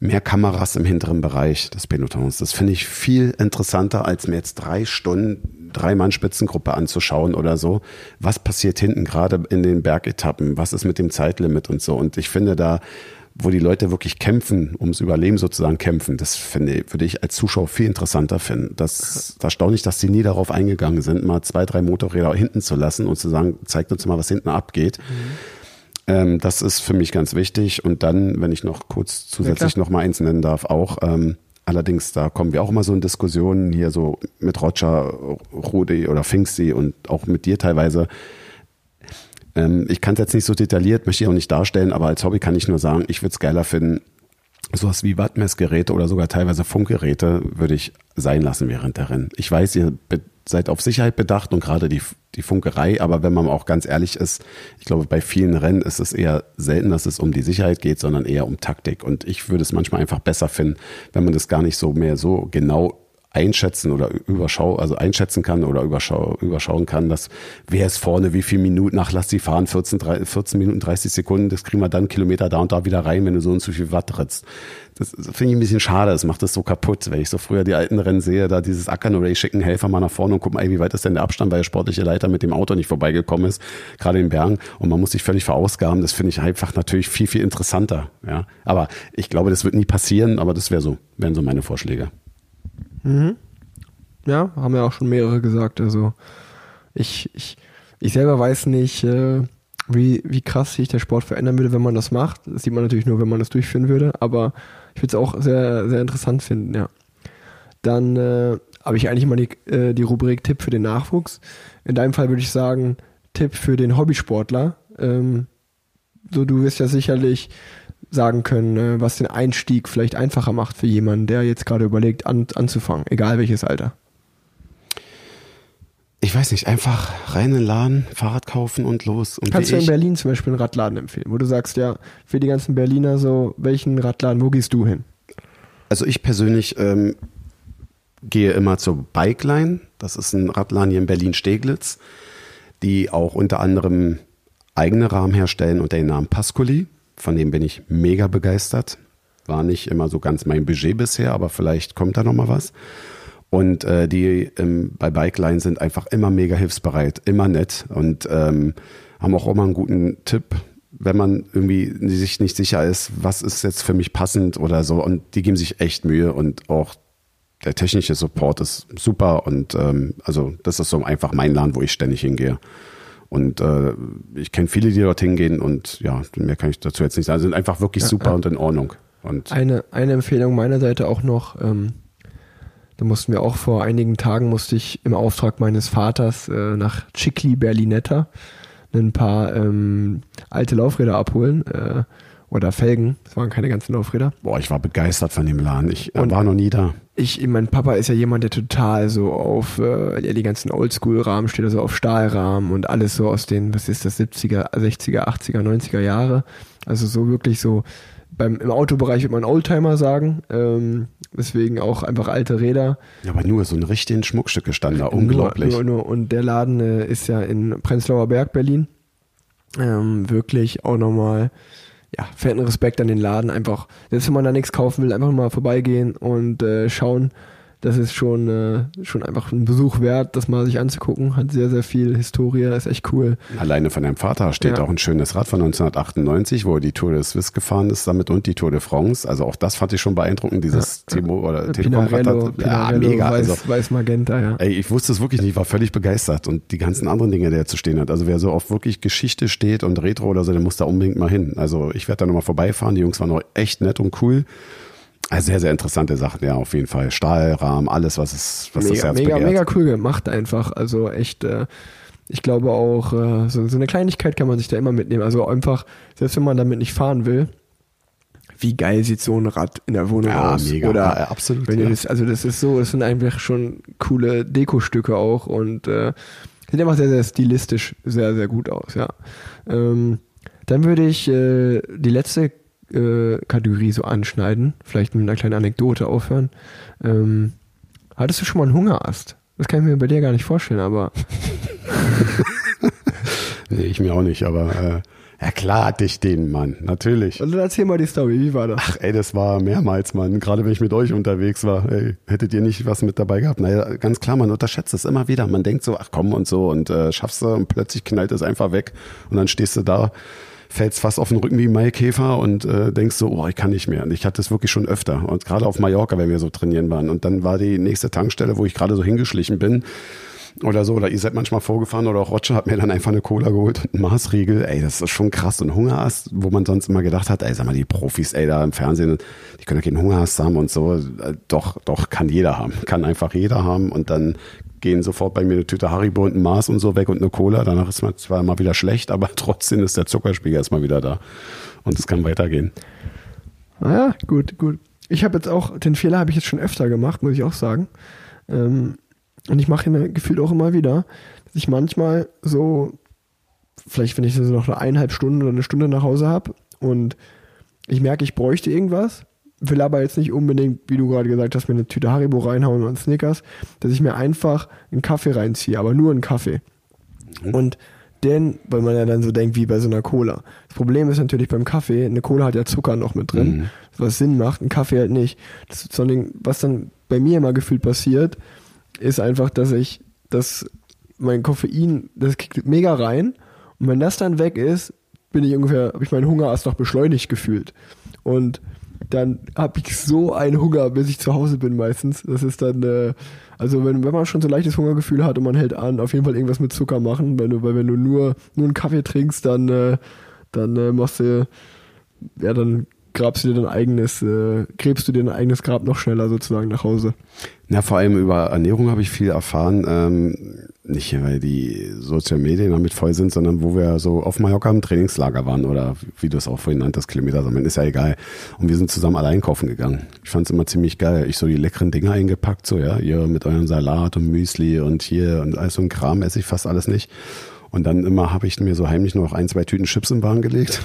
mehr Kameras im hinteren Bereich des Pelotons. Das finde ich viel interessanter, als mir jetzt drei Stunden drei Mann Spitzengruppe anzuschauen oder so. Was passiert hinten gerade in den Bergetappen? Was ist mit dem Zeitlimit und so? Und ich finde da, wo die Leute wirklich kämpfen, ums Überleben sozusagen kämpfen, das finde, würde ich als Zuschauer viel interessanter finden. Das, das erstaunlich, dass sie nie darauf eingegangen sind, mal zwei, drei Motorräder hinten zu lassen und zu sagen, zeigt uns mal, was hinten abgeht. Ähm, das ist für mich ganz wichtig. Und dann, wenn ich noch kurz zusätzlich klar. noch mal eins nennen darf, auch ähm, allerdings, da kommen wir auch immer so in Diskussionen hier so mit Roger, Rudi oder Finksy und auch mit dir teilweise. Ähm, ich kann es jetzt nicht so detailliert, möchte ich auch nicht darstellen, aber als Hobby kann ich nur sagen, ich würde es geiler finden, sowas wie Wattmessgeräte oder sogar teilweise Funkgeräte würde ich sein lassen während der Rennen. Ich weiß, ihr seid auf Sicherheit bedacht und gerade die, die Funkerei, aber wenn man auch ganz ehrlich ist, ich glaube, bei vielen Rennen ist es eher selten, dass es um die Sicherheit geht, sondern eher um Taktik. Und ich würde es manchmal einfach besser finden, wenn man das gar nicht so mehr so genau einschätzen oder überschau, also einschätzen kann oder überschau, überschauen kann, dass wer ist vorne, wie viele Minuten nach lass sie fahren, 14, 13, 14 Minuten 30 Sekunden, das kriegen wir dann Kilometer da und da wieder rein, wenn du so und so viel Watt trittst. Das, das finde ich ein bisschen schade, das macht das so kaputt, wenn ich so früher die alten Rennen sehe, da dieses Ackern oder ich schicken Helfer mal nach vorne und gucken, ey, wie weit ist denn der Abstand, weil der sportliche Leiter mit dem Auto nicht vorbeigekommen ist, gerade in Bergen und man muss sich völlig verausgaben, das finde ich einfach natürlich viel, viel interessanter, ja. Aber ich glaube, das wird nie passieren, aber das wäre so, wären so meine Vorschläge. Mhm. Ja, haben ja auch schon mehrere gesagt. Also ich, ich, ich selber weiß nicht, äh, wie, wie krass sich der Sport verändern würde, wenn man das macht. Das sieht man natürlich nur, wenn man das durchführen würde, aber ich würde es auch sehr, sehr interessant finden, ja. Dann äh, habe ich eigentlich immer die, äh, die Rubrik Tipp für den Nachwuchs. In deinem Fall würde ich sagen, Tipp für den Hobbysportler. Ähm, so, du wirst ja sicherlich sagen können, äh, was den Einstieg vielleicht einfacher macht für jemanden, der jetzt gerade überlegt, an, anzufangen, egal welches Alter. Ich weiß nicht, einfach rein in den Laden, Fahrrad kaufen und los. Und Kannst du in Berlin zum Beispiel einen Radladen empfehlen, wo du sagst, ja, für die ganzen Berliner so, welchen Radladen, wo gehst du hin? Also ich persönlich ähm, gehe immer zur Bikeline. Das ist ein Radladen hier in Berlin-Steglitz, die auch unter anderem eigene Rahmen herstellen unter dem Namen Pascoli. Von dem bin ich mega begeistert. War nicht immer so ganz mein Budget bisher, aber vielleicht kommt da noch mal was. Und äh, die ähm, bei Bikeline sind einfach immer mega hilfsbereit, immer nett und ähm, haben auch immer einen guten Tipp, wenn man irgendwie sich nicht sicher ist, was ist jetzt für mich passend oder so. Und die geben sich echt Mühe und auch der technische Support ist super. Und ähm, also das ist so einfach mein Laden, wo ich ständig hingehe. Und äh, ich kenne viele, die dort hingehen und ja, mehr kann ich dazu jetzt nicht sagen. Sind einfach wirklich super ja. und in Ordnung. Und eine, eine Empfehlung meiner Seite auch noch, ähm, da mussten wir auch vor einigen Tagen, musste ich im Auftrag meines Vaters äh, nach Chicli Berlinetta ein paar ähm, alte Laufräder abholen. Äh, oder Felgen. Das waren keine ganzen Laufräder. Boah, ich war begeistert von dem Laden. Ich und war noch nie da. Ich, mein Papa ist ja jemand, der total so auf äh, die ganzen Oldschool-Rahmen steht, also auf Stahlrahmen und alles so aus den, was ist das, 70er, 60er, 80er, 90er Jahre. Also so wirklich so beim, im Autobereich würde man Oldtimer sagen. Ähm, deswegen auch einfach alte Räder. Ja, aber nur so ein richtigen Schmuckstück gestanden da, unglaublich. Nur, nur, nur. Und der Laden äh, ist ja in Prenzlauer Berg, Berlin. Ähm, wirklich auch nochmal, ja, fetten Respekt an den Laden. Einfach, selbst wenn man da nichts kaufen will, einfach mal vorbeigehen und äh, schauen, das ist schon, äh, schon einfach ein Besuch wert, das mal sich anzugucken. Hat sehr, sehr viel Historie, ist echt cool. Alleine von deinem Vater steht ja. auch ein schönes Rad von 1998, wo er die Tour de Suisse gefahren ist, damit und die Tour de France. Also auch das fand ich schon beeindruckend, dieses ja. Timo oder Pinarello, Pinarello, ja, mega. Weiß, also, weiß Magenta, ja. Ey, ich wusste es wirklich nicht, war völlig begeistert und die ganzen anderen Dinge, die er zu stehen hat. Also wer so auf wirklich Geschichte steht und Retro oder so, der muss da unbedingt mal hin. Also ich werde da nochmal vorbeifahren. Die Jungs waren auch echt nett und cool. Also sehr, sehr interessante Sachen, ja, auf jeden Fall. Stahlrahmen, alles, was, es, was mega, das Herz mega, begehrt. Mega cool gemacht einfach. Also echt, äh, ich glaube auch, äh, so, so eine Kleinigkeit kann man sich da immer mitnehmen. Also einfach, selbst wenn man damit nicht fahren will, wie geil sieht so ein Rad in der Wohnung ja, aus? Mega, Oder ja, absolut. Wenn ja. das, also das ist so, das sind einfach schon coole Dekostücke auch und äh, sieht einfach sehr, sehr stilistisch sehr, sehr gut aus, ja. Ähm, dann würde ich äh, die letzte äh, Kategorie so anschneiden, vielleicht mit einer kleinen Anekdote aufhören. Ähm, hattest du schon mal einen Hungerast? Das kann ich mir bei dir gar nicht vorstellen, aber. nee, ich mir auch nicht, aber äh, ja klar hatte ich den, Mann, natürlich. Also erzähl mal die Story, wie war das? Ach ey, das war mehrmals, Mann, gerade wenn ich mit euch unterwegs war. Ey, hättet ihr nicht was mit dabei gehabt? Naja, ganz klar, man unterschätzt es immer wieder. Man denkt so, ach komm und so und äh, schaffst du und plötzlich knallt es einfach weg und dann stehst du da fällst fast auf den Rücken wie Maikäfer und äh, denkst so, oh, ich kann nicht mehr. Und ich hatte es wirklich schon öfter. Und gerade auf Mallorca, wenn wir so trainieren waren. Und dann war die nächste Tankstelle, wo ich gerade so hingeschlichen bin, oder so, oder ihr seid manchmal vorgefahren oder auch Roger hat mir dann einfach eine Cola geholt und einen Maßriegel. Ey, das ist schon krass. Und Hungerast, wo man sonst immer gedacht hat, ey, sag mal, die Profis, ey, da im Fernsehen, die können ja keinen Hungerast haben und so. Doch, doch, kann jeder haben. Kann einfach jeder haben. Und dann gehen sofort bei mir eine Tüte Haribo und ein Maß und so weg und eine Cola. Danach ist man zwar mal wieder schlecht, aber trotzdem ist der Zuckerspiegel erstmal wieder da. Und es kann weitergehen. Naja, gut, gut. Ich habe jetzt auch, den Fehler habe ich jetzt schon öfter gemacht, muss ich auch sagen. Ähm, und ich mache ihn gefühlt auch immer wieder, dass ich manchmal so, vielleicht wenn ich so noch eine eineinhalb Stunden oder eine Stunde nach Hause habe und ich merke, ich bräuchte irgendwas, will aber jetzt nicht unbedingt, wie du gerade gesagt hast, mir eine Tüte Haribo reinhauen und Snickers, dass ich mir einfach einen Kaffee reinziehe, aber nur einen Kaffee. Und den, weil man ja dann so denkt, wie bei so einer Cola. Das Problem ist natürlich beim Kaffee, eine Cola hat ja Zucker noch mit drin, Mhm. was Sinn macht, ein Kaffee halt nicht. Das, sondern was dann bei mir immer gefühlt passiert, ist einfach, dass ich, dass mein Koffein, das kickt mega rein und wenn das dann weg ist, bin ich ungefähr, habe ich meinen Hunger erst noch beschleunigt gefühlt. Und dann habe ich so einen Hunger, bis ich zu Hause bin meistens. Das ist dann, äh, also wenn, wenn man schon so ein leichtes Hungergefühl hat und man hält an, auf jeden Fall irgendwas mit Zucker machen, weil weil wenn du nur, nur einen Kaffee trinkst, dann, äh, dann äh, machst du, ja, dann grabst du dir dein eigenes, äh, gräbst du dir dein eigenes Grab noch schneller sozusagen nach Hause. Na, vor allem über Ernährung habe ich viel erfahren. Ähm, nicht, weil die Social Medien damit voll sind, sondern wo wir so auf Mallorca im Trainingslager waren oder wie du es auch vorhin nanntest, Kilometer sammeln, ist ja egal. Und wir sind zusammen allein kaufen gegangen. Ich fand es immer ziemlich geil. Ich so die leckeren Dinger eingepackt, so, ja, ihr mit eurem Salat und Müsli und hier und all so ein Kram esse ich fast alles nicht. Und dann immer habe ich mir so heimlich noch ein, zwei Tüten Chips im Wagen gelegt.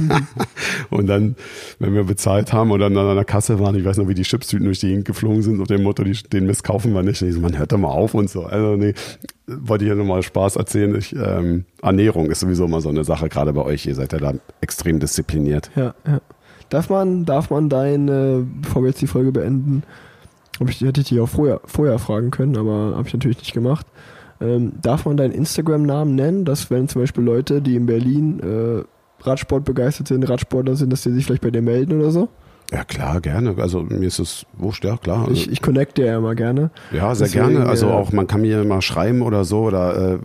und dann, wenn wir bezahlt haben oder dann an der Kasse waren, ich weiß noch, wie die Chipstüten durch die Gegend geflogen sind, auf dem Motto, die, den Mist kaufen wir nicht. Und ich so, man hört doch mal auf und so. Also nee, wollte ich ja nochmal Spaß erzählen. Ich, ähm, Ernährung ist sowieso immer so eine Sache, gerade bei euch. Ihr seid ja da extrem diszipliniert. Ja, ja. Darf man, darf man dein, äh, bevor wir jetzt die Folge beenden, ich, hätte ich dich auch vorher, vorher fragen können, aber habe ich natürlich nicht gemacht. Ähm, darf man deinen Instagram-Namen nennen, dass wenn zum Beispiel Leute, die in Berlin äh, Radsport begeistert sind, Radsportler sind, dass die sich vielleicht bei dir melden oder so? Ja, klar, gerne. Also mir ist es wurscht, ja, klar. Also, Ich, ich connecte ja immer gerne. Ja, sehr Deswegen, gerne. Also äh, auch, man kann mir mal schreiben oder so oder äh,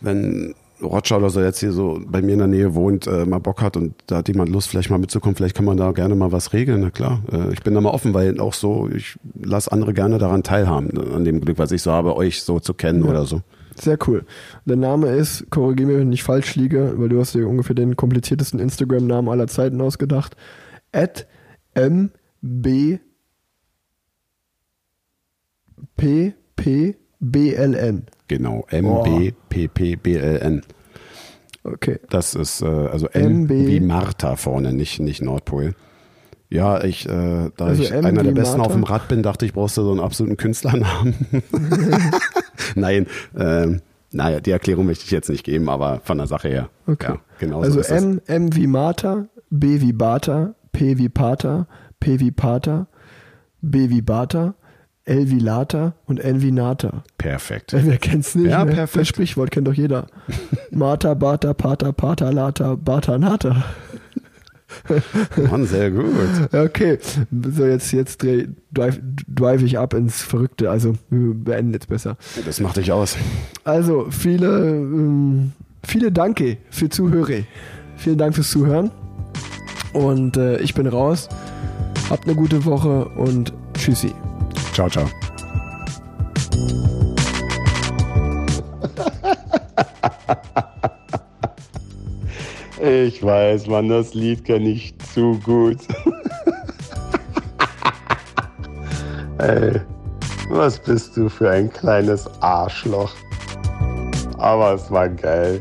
wenn Roger oder so jetzt hier so bei mir in der Nähe wohnt, äh, mal Bock hat und da hat jemand Lust, vielleicht mal mitzukommen, vielleicht kann man da gerne mal was regeln, na klar. Äh, ich bin da mal offen, weil auch so, ich lasse andere gerne daran teilhaben, an dem Glück, was ich so habe, euch so zu kennen Ja. oder so. Sehr cool. Der Name ist, korrigiere mich, wenn ich falsch liege, weil du hast dir ungefähr den kompliziertesten Instagram-Namen aller Zeiten ausgedacht. At MB PPBLN. Genau, M-B-P-P-B-L-N. Okay. Das ist äh, also M MB. wie Martha vorne, nicht, nicht Nordpol. Ja, ich, äh, da Also ich M einer der Besten Martha? auf dem Rad bin, dachte ich, brauchst du so einen absoluten Künstlernamen. Nein, ähm, naja, die Erklärung möchte ich jetzt nicht geben, aber von der Sache her. Okay. Ja, genau also so. M, M wie Martha, B wie Bata, P wie Pater, P wie Pater, B wie Bata, Wie Lata und wie Nata. Perfekt. Wer kennt's nicht? Ja, ne? perfekt. Das Sprichwort kennt doch jeder. Martha, Bata, Pater, Pater, Lata, Bata, Nata. Mann, sehr gut. Okay, so jetzt, jetzt drive, drive ich ab ins Verrückte. Also, wir beenden jetzt besser. Das macht dich aus. Also, viele, ähm, viele Danke für Zuhörer. Vielen Dank fürs Zuhören. Und äh, ich bin raus. Habt eine gute Woche und tschüssi. Ciao, ciao. Ich weiß, Mann, das Lied kenne ich zu gut. Ey, was bist du für ein kleines Arschloch. Aber es war geil.